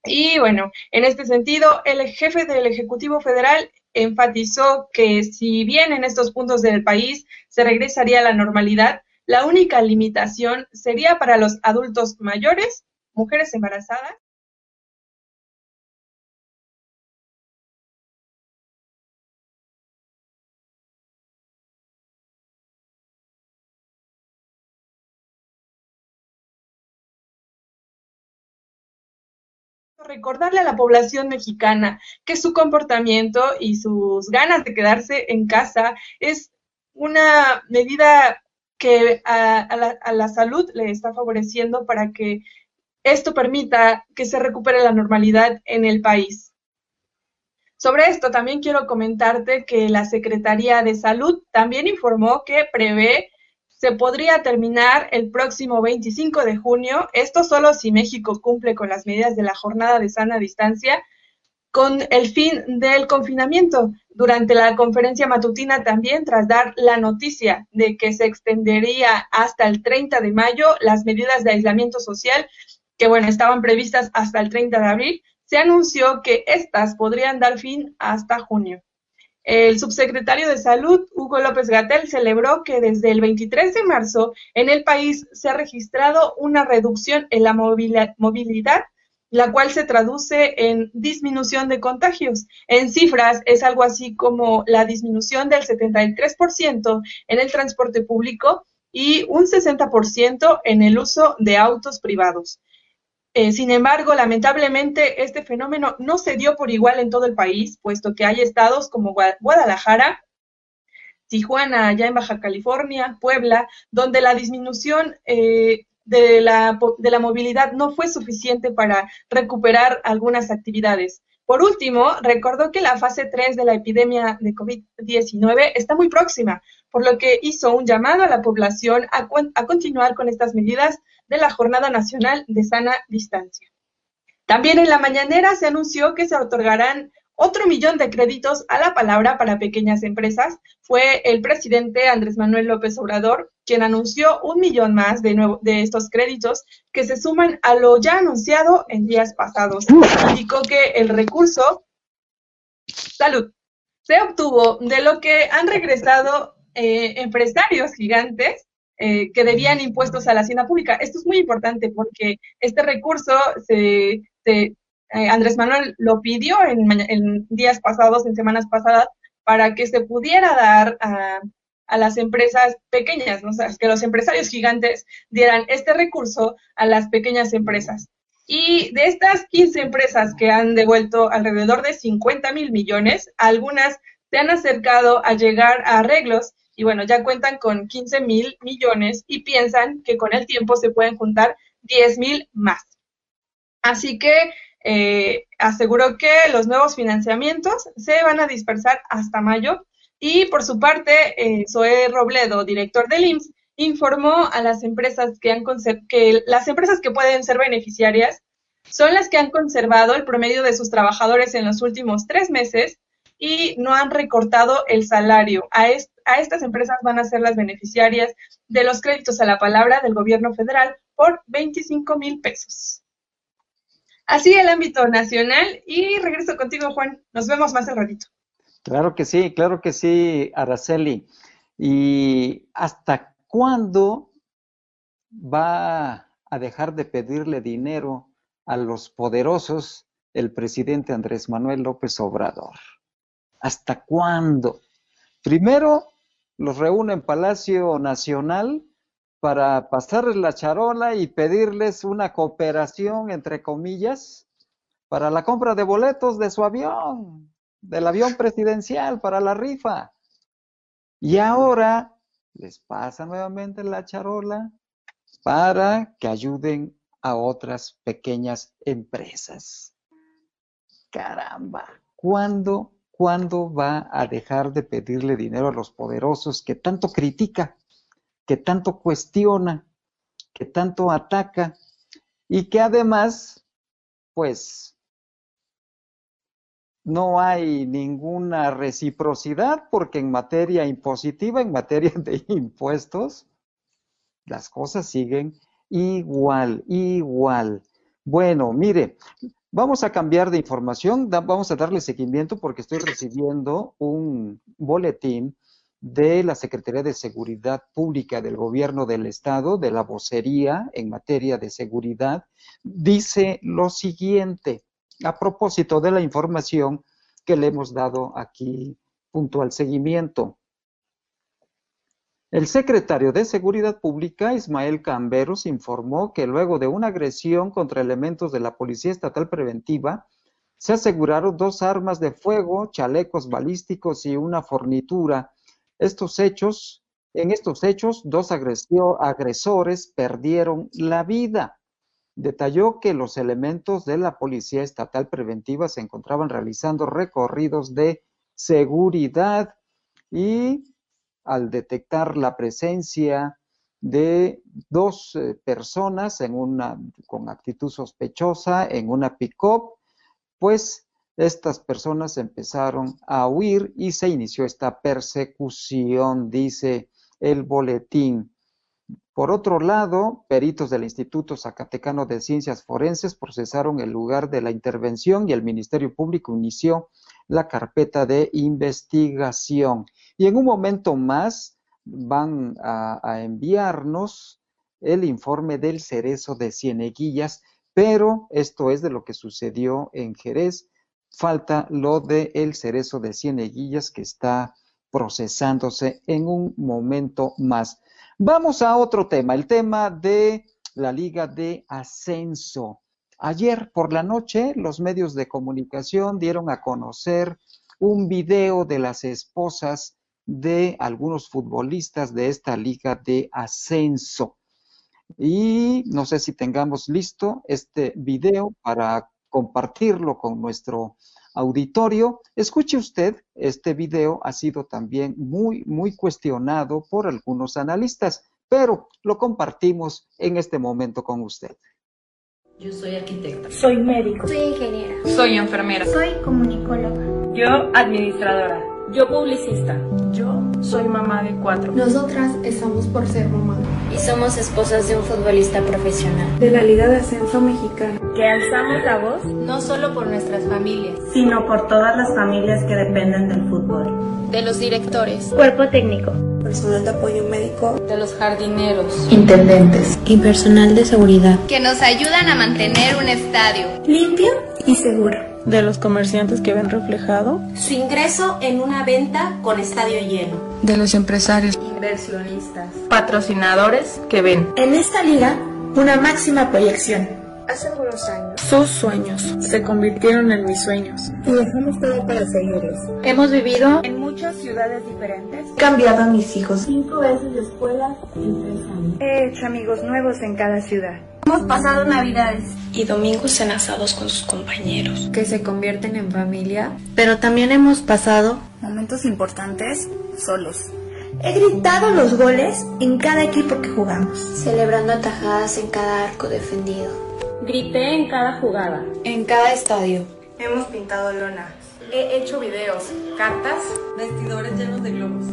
Y bueno, en este sentido, el jefe del Ejecutivo Federal enfatizó que si bien en estos puntos del país se regresaría a la normalidad, la única limitación sería para los adultos mayores, mujeres embarazadas. Recordarle a la población mexicana que su comportamiento y sus ganas de quedarse en casa es una medida que a, la, salud le está favoreciendo para que esto permita que se recupere la normalidad en el país. Sobre esto también quiero comentarte que la Secretaría de Salud también informó que prevé se podría terminar el próximo 25 de junio, esto solo si México cumple con las medidas de la jornada de sana distancia, con el fin del confinamiento. Durante la conferencia matutina también, tras dar la noticia de que se extendería hasta el 30 de mayo las medidas de aislamiento social, que bueno, estaban previstas hasta el 30 de abril, se anunció que estas podrían dar fin hasta junio. El subsecretario de Salud, Hugo López Gatel, celebró que desde el 23 de marzo en el país se ha registrado una reducción en la movilidad la cual se traduce en disminución de contagios. En cifras es algo así como la disminución del 73% en el transporte público y un 60% en el uso de autos privados. Eh, sin embargo, lamentablemente, este fenómeno no se dio por igual en todo el país, puesto que hay estados como Guadalajara, Tijuana, allá en Baja California, Puebla, donde la disminución eh, de la, de la movilidad no fue suficiente para recuperar algunas actividades. Por último, recordó que la fase 3 de la epidemia de COVID-19 está muy próxima, por lo que hizo un llamado a la población a, a continuar con estas medidas de la Jornada Nacional de Sana Distancia. También en la mañanera se anunció que se otorgarán otro millón de créditos a la palabra para pequeñas empresas fue el presidente Andrés Manuel López Obrador, quien anunció un millón más de, nuevo, de estos créditos que se suman a lo ya anunciado en días pasados. Indicó que el recurso, salud, se obtuvo de lo que han regresado eh, empresarios gigantes eh, que debían impuestos a la hacienda pública. Esto es muy importante porque este recurso se, se eh, Andrés Manuel lo pidió en, días pasados, en semanas pasadas, para que se pudiera dar a, las empresas pequeñas, ¿no? que los empresarios gigantes dieran este recurso a las pequeñas empresas. Y de estas 15 empresas que han devuelto alrededor de 50 mil millones, algunas se han acercado a llegar a arreglos y bueno, ya cuentan con 15 mil millones y piensan que con el tiempo se pueden juntar 10 mil más. Así que eh, aseguró que los nuevos financiamientos se van a dispersar hasta mayo y por su parte, eh, Zoe Robledo, director del IMSS, informó a las empresas que han que las empresas que pueden ser beneficiarias son las que han conservado el promedio de sus trabajadores en los últimos tres meses y no han recortado el salario. A, a estas empresas van a ser las beneficiarias de los créditos a la palabra del gobierno federal por 25 mil pesos. Así el ámbito nacional y regreso contigo, Juan. Nos vemos más al ratito. Claro que sí, claro que sí, Araceli. ¿Y hasta cuándo va a dejar de pedirle dinero a los poderosos el presidente Andrés Manuel López Obrador? ¿Hasta cuándo? Primero los reúne en Palacio Nacional para pasarles la charola y pedirles una cooperación, entre comillas, para la compra de boletos de su avión, del avión presidencial, para la rifa. Y ahora les pasa nuevamente la charola para que ayuden a otras pequeñas empresas. Caramba, ¿cuándo ¿Cuándo va a dejar de pedirle dinero a los poderosos que tanto critica, que tanto cuestiona, que tanto ataca y que además, pues, no hay ninguna reciprocidad porque en materia impositiva, en materia de impuestos, las cosas siguen igual, igual. Bueno, mire, Vamos a cambiar de información, vamos a darle seguimiento porque estoy recibiendo un boletín de la Secretaría de Seguridad Pública del Gobierno del Estado, de la vocería en materia de seguridad. Dice lo siguiente, a propósito de la información que le hemos dado aquí junto al seguimiento. El secretario de Seguridad Pública, Ismael Camberos, informó que luego de una agresión contra elementos de la Policía Estatal Preventiva, se aseguraron dos armas de fuego, chalecos balísticos y una fornitura. Estos hechos, en estos hechos, dos agresores perdieron la vida. Detalló que los elementos de la Policía Estatal Preventiva se encontraban realizando recorridos de seguridad y al detectar la presencia de dos eh, personas con actitud sospechosa en una pick-up, pues estas personas empezaron a huir y se inició esta persecución, dice el boletín. Por otro lado, peritos del Instituto Zacatecano de Ciencias Forenses procesaron el lugar de la intervención y el Ministerio Público inició la carpeta de investigación. Y en un momento más van a, enviarnos el informe del cerezo de Cieneguillas, pero esto es de lo que sucedió en Jerez. Falta lo del el cerezo de Cieneguillas que está procesándose en un momento más. Vamos a otro tema, el tema de la Liga de Ascenso. Ayer por la noche los medios de comunicación dieron a conocer un video de las esposas de algunos futbolistas de esta liga de ascenso. Y no sé si tengamos listo este video para compartirlo con nuestro auditorio. Escuche usted, este video ha sido también muy, muy cuestionado por algunos analistas, pero lo compartimos en este momento con usted. Yo soy arquitecta. Soy médico. Soy ingeniera. Soy enfermera. Soy comunicóloga. Yo administradora. Yo publicista. Yo soy mamá de cuatro. Nosotras estamos por ser mamá. Y somos esposas de un futbolista profesional. De la Liga de Ascenso Mexicana. Que alzamos la voz. No solo por nuestras familias. Sino por todas las familias que dependen del fútbol. De los directores. Cuerpo técnico personal de apoyo médico, de los jardineros, intendentes y personal de seguridad que nos ayudan a mantener un estadio limpio y seguro. De los comerciantes que ven reflejado su ingreso en una venta con estadio lleno. De los empresarios, inversionistas, patrocinadores que ven en esta liga una máxima proyección. Hace algunos años sus sueños se convirtieron en mis sueños. Y dejamos todo para seguirlos. Hemos vivido en muchas ciudades diferentes. He cambiado a mis hijos cinco veces de escuela en tres años. He hecho amigos nuevos en cada ciudad. Hemos pasado navidades y domingos enasados con sus compañeros. Que se convierten en familia. Pero también hemos pasado momentos importantes solos. He gritado los goles en cada equipo que jugamos. Celebrando atajadas en cada arco defendido. Grité en cada jugada. En cada estadio. Hemos pintado lonas. He hecho videos, cartas, vestidores llenos de globos.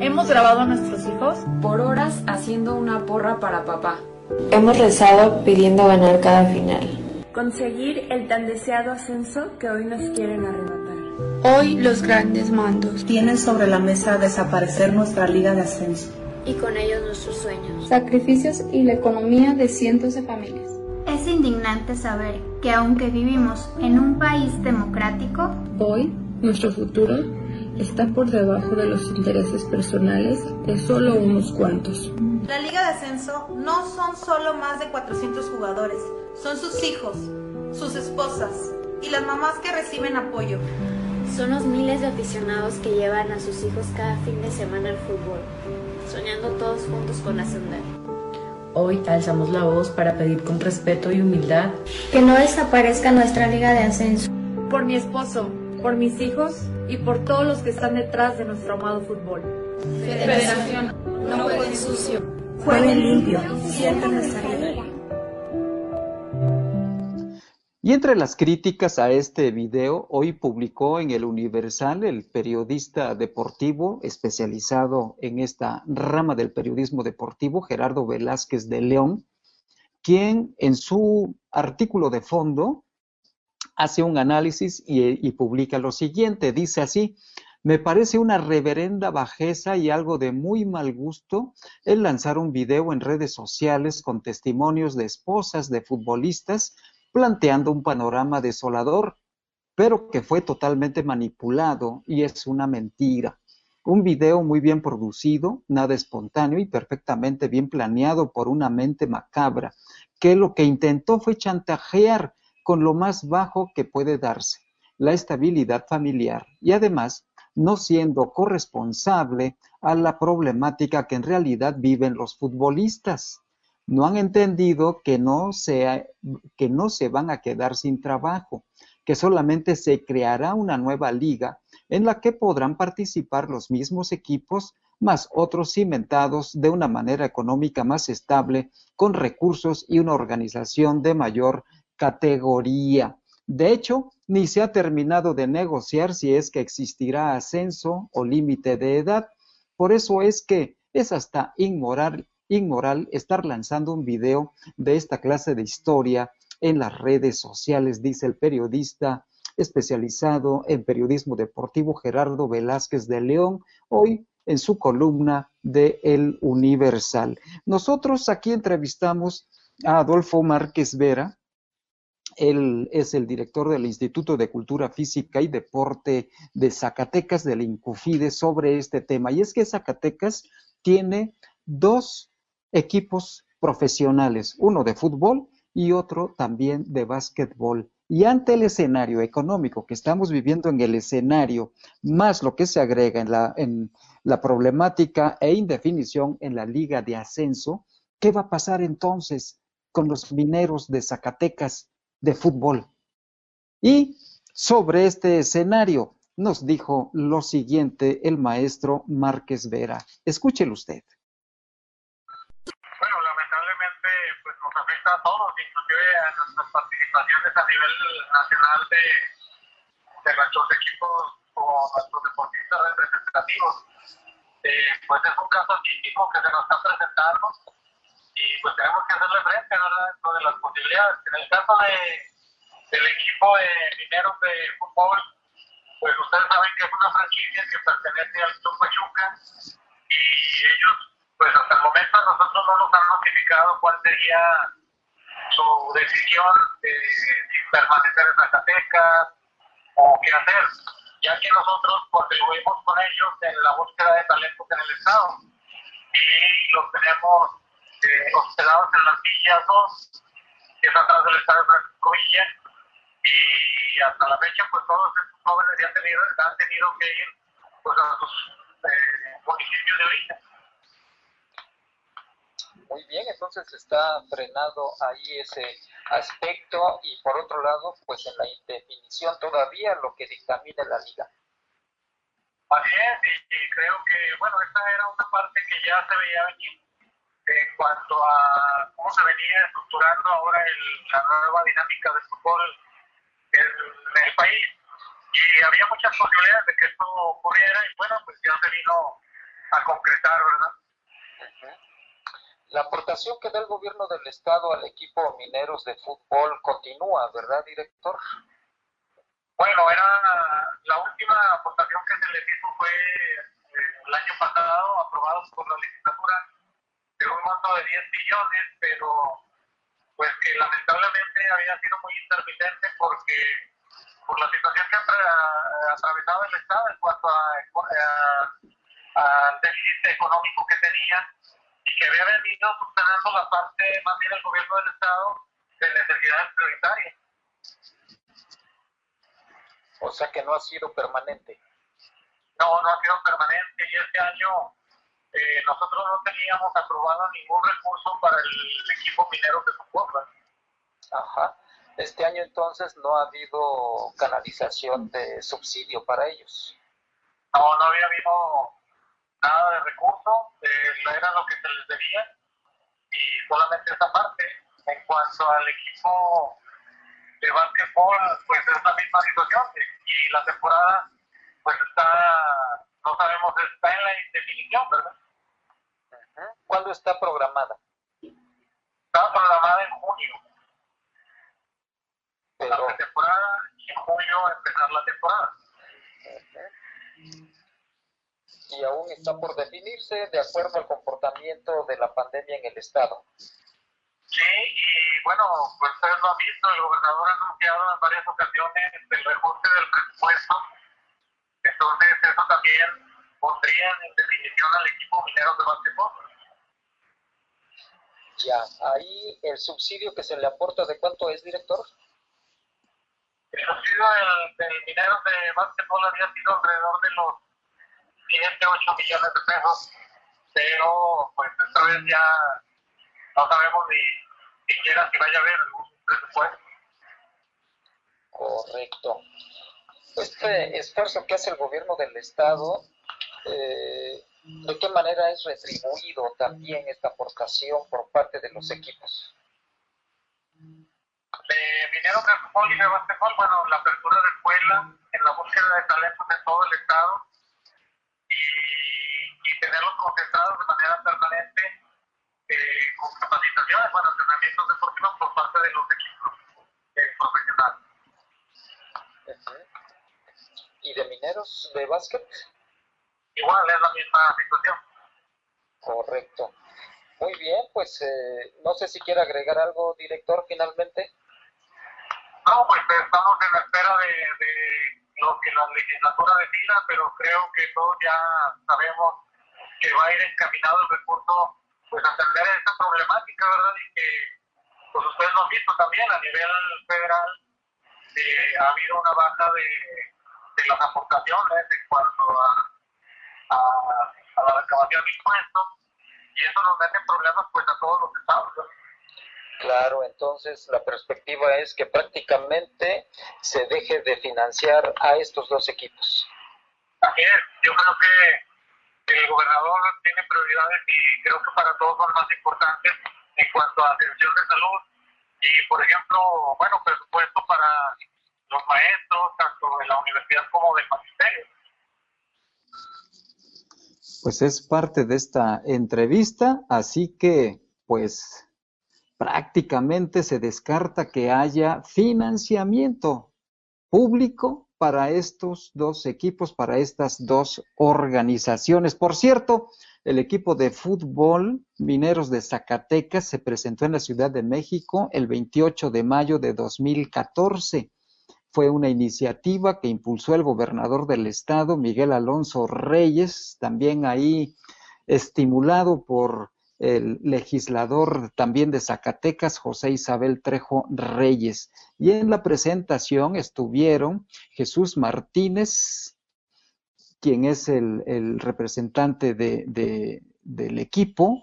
Hemos grabado a nuestros hijos por horas haciendo una porra para papá. Hemos rezado pidiendo ganar cada final. Conseguir el tan deseado ascenso que hoy nos quieren arrebatar. Hoy los grandes mandos tienen sobre la mesa desaparecer nuestra liga de ascenso. Y con ellos nuestros sueños. Sacrificios y la economía de cientos de familias. Es indignante saber que aunque vivimos en un país democrático, hoy nuestro futuro está por debajo de los intereses personales de solo unos cuantos. La Liga de Ascenso no son solo más de 400 jugadores, son sus hijos, sus esposas y las mamás que reciben apoyo. Son los miles de aficionados que llevan a sus hijos cada fin de semana al fútbol, soñando todos juntos con ascender. Hoy alzamos la voz para pedir con respeto y humildad que no desaparezca nuestra liga de ascenso. Por mi esposo, por mis hijos y por todos los que están detrás de nuestro amado fútbol. Federación, no jueguen sucio. Jueguen limpio, sientan nuestra. Y entre las críticas a este video, hoy publicó en el Universal el periodista deportivo especializado en esta rama del periodismo deportivo, Gerardo Velázquez de León, quien en su artículo de fondo hace un análisis y, publica lo siguiente, dice así, me parece una reverenda bajeza y algo de muy mal gusto el lanzar un video en redes sociales con testimonios de esposas de futbolistas planteando un panorama desolador, pero que fue totalmente manipulado y es una mentira. Un video muy bien producido, nada espontáneo y perfectamente bien planeado por una mente macabra, que lo que intentó fue chantajear con lo más bajo que puede darse, la estabilidad familiar, y además no siendo corresponsable a la problemática que en realidad viven los futbolistas. No han entendido que no, que no se van a quedar sin trabajo, que solamente se creará una nueva liga en la que podrán participar los mismos equipos más otros cimentados de una manera económica más estable, con recursos y una organización de mayor categoría. De hecho, ni se ha terminado de negociar si es que existirá ascenso o límite de edad. Por eso es que es hasta inmoral inmoral estar lanzando un video de esta clase de historia en las redes sociales, dice el periodista especializado en periodismo deportivo Gerardo Velázquez de León, hoy en su columna de El Universal. Nosotros aquí entrevistamos a Adolfo Márquez Vera, él es el director del Instituto de Cultura Física y Deporte de Zacatecas, del INCUFIDE, sobre este tema. Y es que Zacatecas tiene dos equipos profesionales, uno de fútbol y otro también de básquetbol. Y ante el escenario económico que estamos viviendo en el escenario, más lo que se agrega en la, en la problemática e indefinición en la liga de ascenso, ¿qué va a pasar entonces con los mineros de Zacatecas de fútbol? Y sobre este escenario nos dijo lo siguiente el maestro Márquez Vera. Escúchelo usted. a todos, inclusive a nuestras participaciones a nivel nacional de, de nuestros equipos o nuestros deportistas representativos. Eh, pues es un caso típico que se nos está presentando y pues tenemos que hacerle frente ¿verdad? dentro de las posibilidades. En el caso de, del equipo de mineros de fútbol, pues ustedes saben que es una franquicia que pertenece al Club Pachuca y ellos, pues hasta el momento nosotros no nos han notificado cuál sería su decisión de si permanecer en Zacatecas o qué hacer, ya que nosotros contribuimos con ellos en la búsqueda de talentos en el Estado y los tenemos eh, hospedados en las villas 2 que es atrás del estadio Francisco Villa, y hasta la fecha pues todos estos jóvenes ya han tenido, han tenido que ir pues a sus eh, municipios de origen. Muy bien, entonces está frenado ahí ese aspecto y por otro lado, pues en la indefinición todavía lo que dictamina la liga. Así es, y, creo que, bueno, esta era una parte que ya se veía venir en cuanto a cómo se venía estructurando ahora el, la nueva dinámica del fútbol en, el país. Y había muchas posibilidades de que esto ocurriera y bueno, pues ya se vino a concretar, ¿verdad? La aportación que da el gobierno del estado al equipo mineros de fútbol continúa, ¿verdad, director? Bueno, era la última aportación que se le hizo fue eh, el año pasado, aprobado por la legislatura, de un monto de 10 millones, pero pues que lamentablemente había sido muy intermitente porque por la situación que ha atravesado el Estado en cuanto al déficit económico que tenía y que había venido subsanando la parte más bien el gobierno del Estado de necesidades prioritarias. O sea que no ha sido permanente. No, no ha sido permanente y este año eh, nosotros no teníamos aprobado ningún recurso para el equipo minero de fútbol. Ajá. Este año entonces no ha habido canalización de subsidio para ellos. No, no había habido nada de recursos, eh, era lo que se les debía y solamente esa parte. En cuanto al equipo de básquetbol, pues es la misma situación y la temporada pues está, no sabemos, está en la indefinición, ¿verdad? ¿Cuándo está programada? Está programada en junio. Pero... La temporada y en junio empezar la temporada. Y aún está por definirse de acuerdo al comportamiento de la pandemia en el Estado. Sí, y bueno, pues ustedes lo han visto, el gobernador ha anunciado en varias ocasiones el reajuste del presupuesto. Entonces, eso también pondría en definición al equipo minero de básquetbol. Ya, ahí el subsidio que se le aporta, ¿de cuánto es, director? El subsidio del, del minero de básquetbol había sido alrededor de los 7, 8 millones de pesos, pero pues esta vez ya no sabemos ni siquiera si vaya a haber algún presupuesto. Correcto. Este esfuerzo que hace el gobierno del Estado, eh, ¿de qué manera es retribuido también esta aportación por parte de los equipos? De minero de fútbol y de básquetbol, bueno, la apertura de escuela, en la búsqueda de talentos en todo el Estado y, y tenerlos concentrados de manera permanente eh, con capacitaciones, bueno, entrenamientos deportivos por parte de los equipos eh, profesionales. ¿Y de mineros de básquet? Igual, es la misma situación. Correcto. Muy bien, pues eh, no sé si quiere agregar algo, director, finalmente. No, pues estamos en la espera de, de lo que la legislatura decida, pero creo que todos ya sabemos que va a ir encaminado el recurso pues a atender esta problemática, ¿verdad? Y que pues ustedes lo han visto también a nivel federal, eh, ha habido una baja de, de las aportaciones en cuanto a, a, a la reclamación de impuestos y eso nos mete problemas pues a todos los estados. Claro, entonces la perspectiva es que prácticamente se deje de financiar a estos dos equipos. Así es, yo creo que el gobernador tiene prioridades y creo que para todos son más importantes en cuanto a atención de salud y, por ejemplo, bueno, presupuesto para los maestros, tanto de la universidad como del magisterio. Pues es parte de esta entrevista, así que, pues, prácticamente se descarta que haya financiamiento público para estos dos equipos, para estas dos organizaciones. Por cierto, el equipo de fútbol Mineros de Zacatecas se presentó en la Ciudad de México el 28 de mayo de 2014. Fue una iniciativa que impulsó el gobernador del estado, Miguel Alonso Reyes, también ahí estimulado por el legislador también de Zacatecas, José Isabel Trejo Reyes. Y en la presentación estuvieron Jesús Martínez, quien es el, representante del equipo,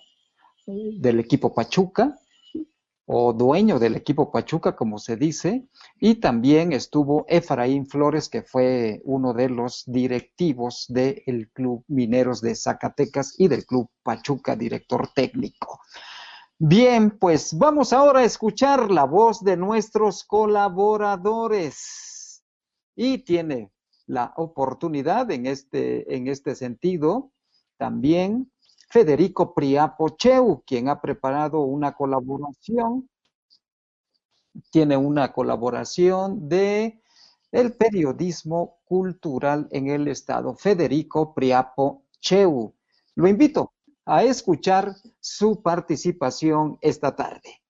del equipo Pachuca, o dueño del equipo Pachuca, como se dice, y también estuvo Efraín Flores, que fue uno de los directivos del Club Mineros de Zacatecas y del Club Pachuca, director técnico. Bien, pues vamos ahora a escuchar la voz de nuestros colaboradores. Y tiene la oportunidad en este, en este sentido también Federico Priapo Cheu, quien ha preparado una colaboración, tiene una colaboración de el periodismo cultural en el estado, Federico Priapo Cheu. Lo invito a escuchar su participación esta tarde.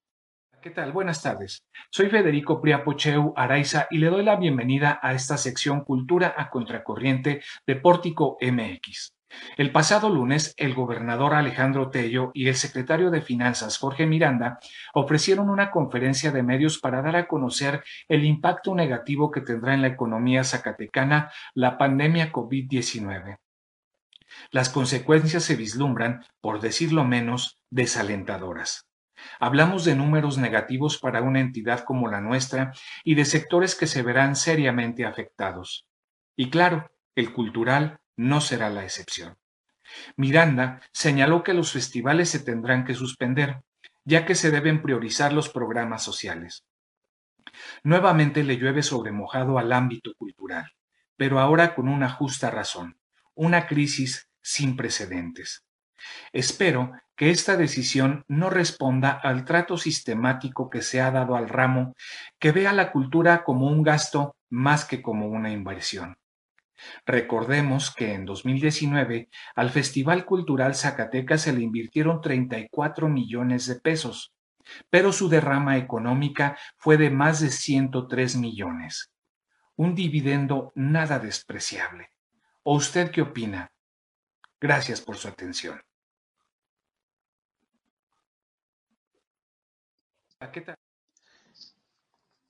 ¿Qué tal? Buenas tardes. Soy Federico Priapo Cheu Araiza y le doy la bienvenida a esta sección Cultura a Contracorriente de Pórtico MX. El pasado lunes, el gobernador Alejandro Tello y el secretario de Finanzas Jorge Miranda ofrecieron una conferencia de medios para dar a conocer el impacto negativo que tendrá en la economía zacatecana la pandemia COVID-19. Las consecuencias se vislumbran, por decirlo menos, desalentadoras. Hablamos de números negativos para una entidad como la nuestra y de sectores que se verán seriamente afectados. Y claro, el cultural no será la excepción. Miranda señaló que los festivales se tendrán que suspender, ya que se deben priorizar los programas sociales. Nuevamente le llueve sobre mojado al ámbito cultural, pero ahora con una justa razón, una crisis sin precedentes. Espero que esta decisión no responda al trato sistemático que se ha dado al ramo, que ve a la cultura como un gasto más que como una inversión. Recordemos que en 2019 al Festival Cultural Zacatecas se le invirtieron 34 millones de pesos, pero su derrama económica fue de más de 103 millones. Un dividendo nada despreciable. ¿O usted qué opina? Gracias por su atención.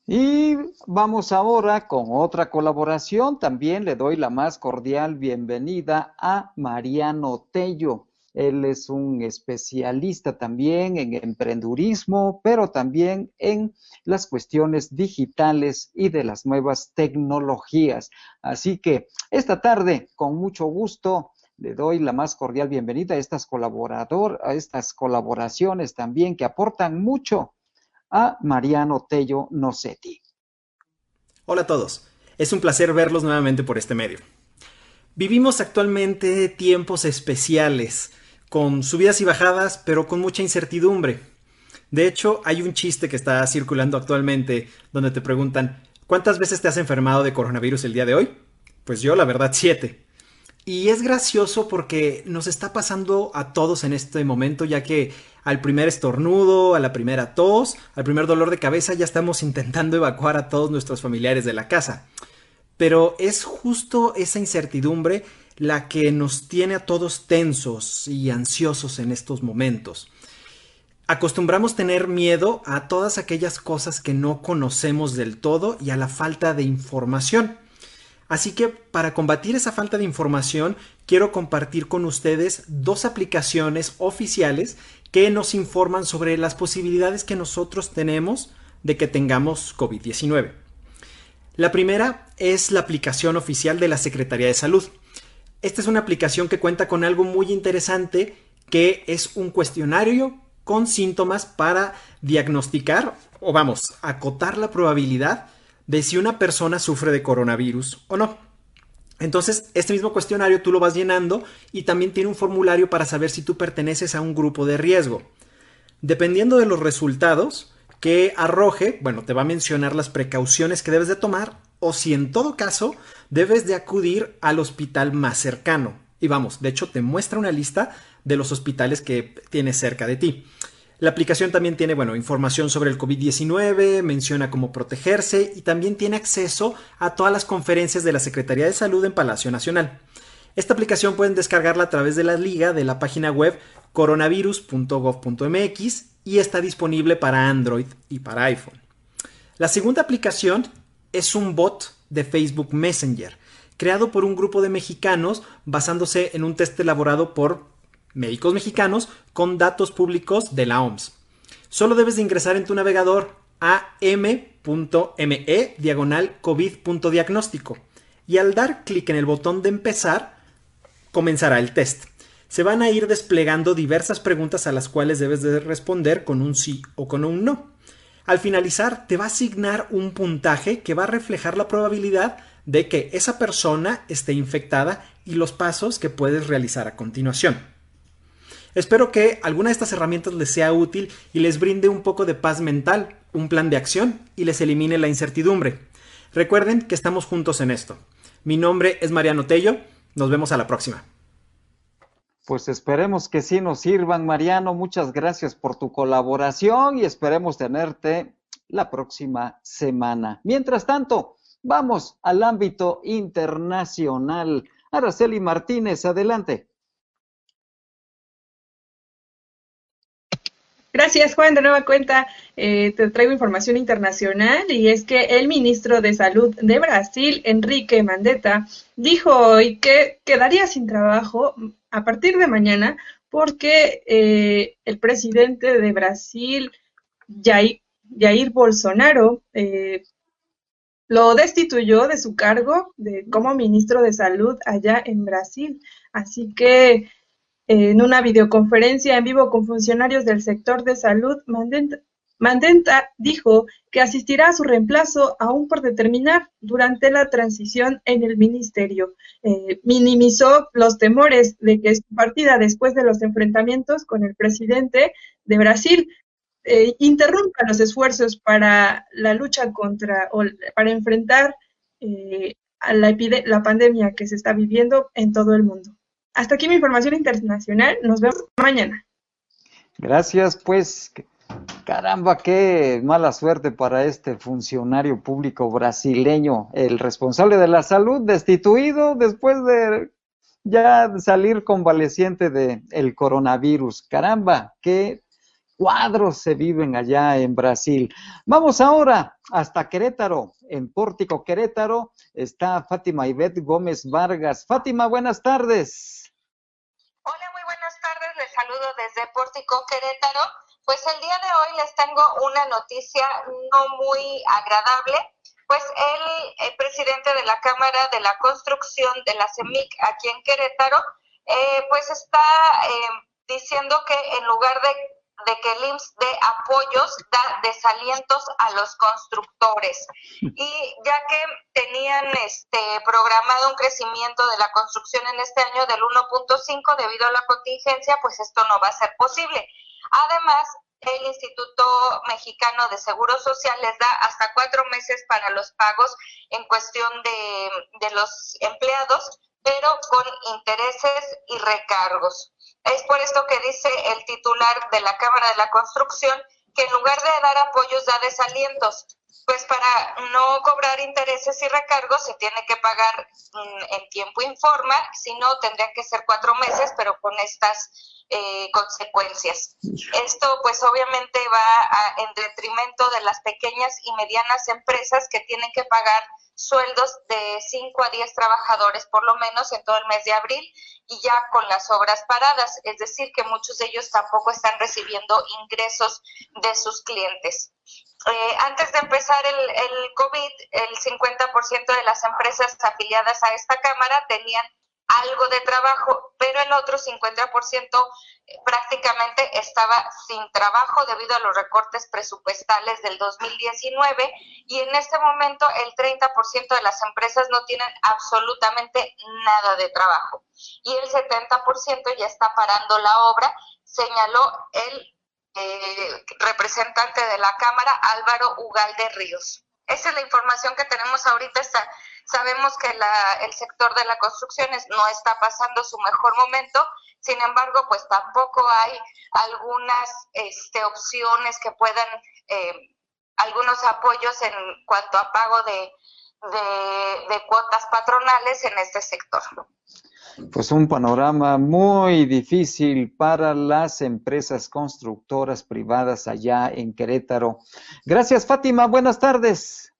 Y vamos ahora con otra colaboración. También le doy la más cordial bienvenida a Mariano Tello. Él es un especialista también en emprendurismo, pero también en las cuestiones digitales y de las nuevas tecnologías. Así que esta tarde, con mucho gusto, le doy la más cordial bienvenida a estas colaborador, a estas colaboraciones también que aportan mucho a Mariano Tello Nocetti. Hola a todos, es un placer verlos nuevamente por este medio. Vivimos actualmente tiempos especiales, con subidas y bajadas, pero con mucha incertidumbre. De hecho, hay un chiste que está circulando actualmente donde te preguntan, ¿cuántas veces te has enfermado de coronavirus el día de hoy? Pues yo, la verdad, siete. Y es gracioso porque nos está pasando a todos en este momento, ya que al primer estornudo, a la primera tos, al primer dolor de cabeza, ya estamos intentando evacuar a todos nuestros familiares de la casa. Pero es justo esa incertidumbre la que nos tiene a todos tensos y ansiosos en estos momentos. Acostumbramos tener miedo a todas aquellas cosas que no conocemos del todo y a la falta de información. Así que para combatir esa falta de información, quiero compartir con ustedes dos aplicaciones oficiales que nos informan sobre las posibilidades que nosotros tenemos de que tengamos COVID-19. La primera es la aplicación oficial de la Secretaría de Salud. Esta es una aplicación que cuenta con algo muy interesante que es un cuestionario con síntomas para diagnosticar o vamos, acotar la probabilidad de si una persona sufre de coronavirus o no. Entonces, este mismo cuestionario tú lo vas llenando y también tiene un formulario para saber si tú perteneces a un grupo de riesgo. Dependiendo de los resultados que arroje, bueno, te va a mencionar las precauciones que debes de tomar o si en todo caso debes de acudir al hospital más cercano. Y vamos, de hecho te muestra una lista de los hospitales que tienes cerca de ti. La aplicación también tiene, bueno, información sobre el COVID-19, menciona cómo protegerse y también tiene acceso a todas las conferencias de la Secretaría de Salud en Palacio Nacional. Esta aplicación pueden descargarla a través de la liga de la página web coronavirus.gov.mx y está disponible para Android y para iPhone. La segunda aplicación es un bot de Facebook Messenger, creado por un grupo de mexicanos basándose en un test elaborado por médicos mexicanos con datos públicos de la OMS. Solo debes de ingresar en tu navegador a m.me diagonal covid.diagnóstico y al dar clic en el botón de empezar comenzará el test. Se van a ir desplegando diversas preguntas a las cuales debes de responder con un sí o con un no. Al finalizar te va a asignar un puntaje que va a reflejar la probabilidad de que esa persona esté infectada y los pasos que puedes realizar a continuación. Espero que alguna de estas herramientas les sea útil y les brinde un poco de paz mental, un plan de acción y les elimine la incertidumbre. Recuerden que estamos juntos en esto. Mi nombre es Mariano Tello. Nos vemos a la próxima. Pues esperemos que sí nos sirvan, Mariano. Muchas gracias por tu colaboración y esperemos tenerte la próxima semana. Mientras tanto, vamos al ámbito internacional. Araceli Martínez, adelante. Gracias, Juan. De nueva cuenta, eh, te traigo información internacional y es que el ministro de Salud de Brasil, Enrique Mandetta, dijo hoy que quedaría sin trabajo a partir de mañana porque eh, el presidente de Brasil, Jair, Bolsonaro, eh, lo destituyó de su cargo de, como ministro de Salud allá en Brasil. Así que en una videoconferencia en vivo con funcionarios del sector de salud, Mandenta, dijo que asistirá a su reemplazo aún por determinar durante la transición en el ministerio. Eh, minimizó los temores de que su partida después de los enfrentamientos con el presidente de Brasil eh, interrumpa los esfuerzos para la lucha contra o para enfrentar eh, a la, la pandemia que se está viviendo en todo el mundo. Hasta aquí mi información internacional. Nos vemos mañana. Gracias, pues. Caramba, qué mala suerte para este funcionario público brasileño, el responsable de la salud, destituido después de ya salir convaleciente del el coronavirus. Caramba, qué cuadros se viven allá en Brasil. Vamos ahora hasta Querétaro. En Pórtico Querétaro está Fátima Ivette Gómez Vargas. Fátima, buenas tardes saludo desde Pórtico Querétaro. Pues el día de hoy les tengo una noticia no muy agradable, pues el, presidente de la Cámara de la Construcción de la CEMIC aquí en Querétaro, eh, pues está eh, diciendo que en lugar de, de, que el IMSS dé apoyos, da desalientos a los constructores. Y ya que tenían este programado un crecimiento de la construcción en este año del 1.5 debido a la contingencia, pues esto no va a ser posible. Además, el Instituto Mexicano de Seguro Social les da hasta cuatro meses para los pagos en cuestión de, de los empleados, pero con intereses y recargos. Es por esto que dice el titular de la Cámara de la Construcción que en lugar de dar apoyos da desalientos pues para no cobrar intereses y recargos se tiene que pagar mm, en tiempo informal, si no tendrían que ser cuatro meses, pero con estas eh, consecuencias. Esto pues obviamente va en detrimento de las pequeñas y medianas empresas que tienen que pagar sueldos de 5 a 10 trabajadores por lo menos en todo el mes de abril y ya con las obras paradas, es decir, que muchos de ellos tampoco están recibiendo ingresos de sus clientes. Eh, antes de empezar el, el COVID, el 50% de las empresas afiliadas a esta Cámara tenían algo de trabajo, pero el otro 50% eh, prácticamente estaba sin trabajo debido a los recortes presupuestales del 2019 y en este momento el 30% de las empresas no tienen absolutamente nada de trabajo y el 70% ya está parando la obra, señaló el eh, representante de la Cámara, Álvaro Ugalde Ríos. Esa es la información que tenemos ahorita. sabemos que el sector de la construcción no está pasando su mejor momento, sin embargo, pues tampoco hay algunas este, opciones que puedan, eh, algunos apoyos en cuanto a pago de cuotas patronales en este sector. Pues un panorama muy difícil para las empresas constructoras privadas allá en Querétaro. Gracias, Fátima. Buenas tardes.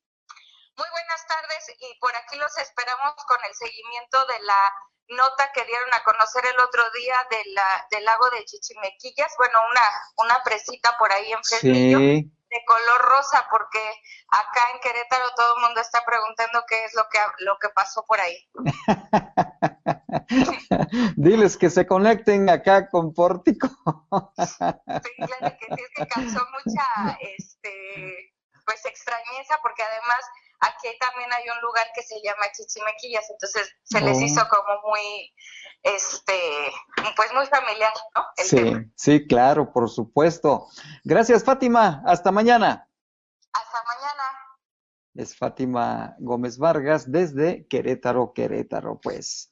Muy buenas tardes y por aquí los esperamos con el seguimiento de la nota que dieron a conocer el otro día de la, del lago de Chichimequillas, bueno, una, una presita por ahí en Fresnillo, de color rosa, porque acá en Querétaro todo el mundo está preguntando qué es lo que, lo que pasó por ahí. Diles que se conecten acá con Pórtico. sí, claro que sí, es que causó mucha, este, pues extrañeza, porque además aquí también hay un lugar que se llama Chichimequillas, entonces se les oh. hizo como muy, este, pues muy familiar, ¿no? sí, sí, claro, por supuesto. Gracias, Fátima. Hasta mañana. Hasta mañana. Es Fátima Gómez Vargas desde Querétaro, Querétaro, pues.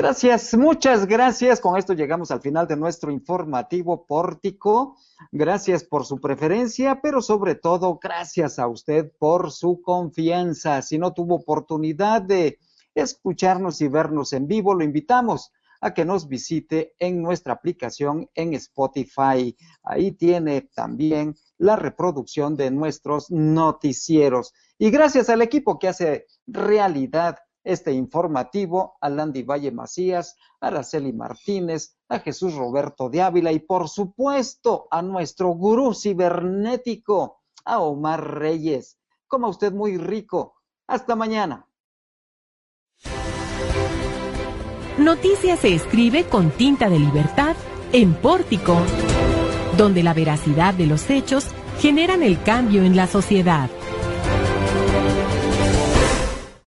Gracias, muchas gracias. Con esto llegamos al final de nuestro informativo pórtico. Gracias por su preferencia, pero sobre todo gracias a usted por su confianza. Si no tuvo oportunidad de escucharnos y vernos en vivo, lo invitamos a que nos visite en nuestra aplicación en Spotify. Ahí tiene también la reproducción de nuestros noticieros. Y gracias al equipo que hace realidad este informativo a Landy Valle Macías, a Araceli Martínez, a Jesús Roberto de Ávila y por supuesto a nuestro gurú cibernético, a Omar Reyes. Coma usted muy rico. Hasta mañana. Noticias se escribe con tinta de libertad en Pórtico, donde la veracidad de los hechos generan el cambio en la sociedad.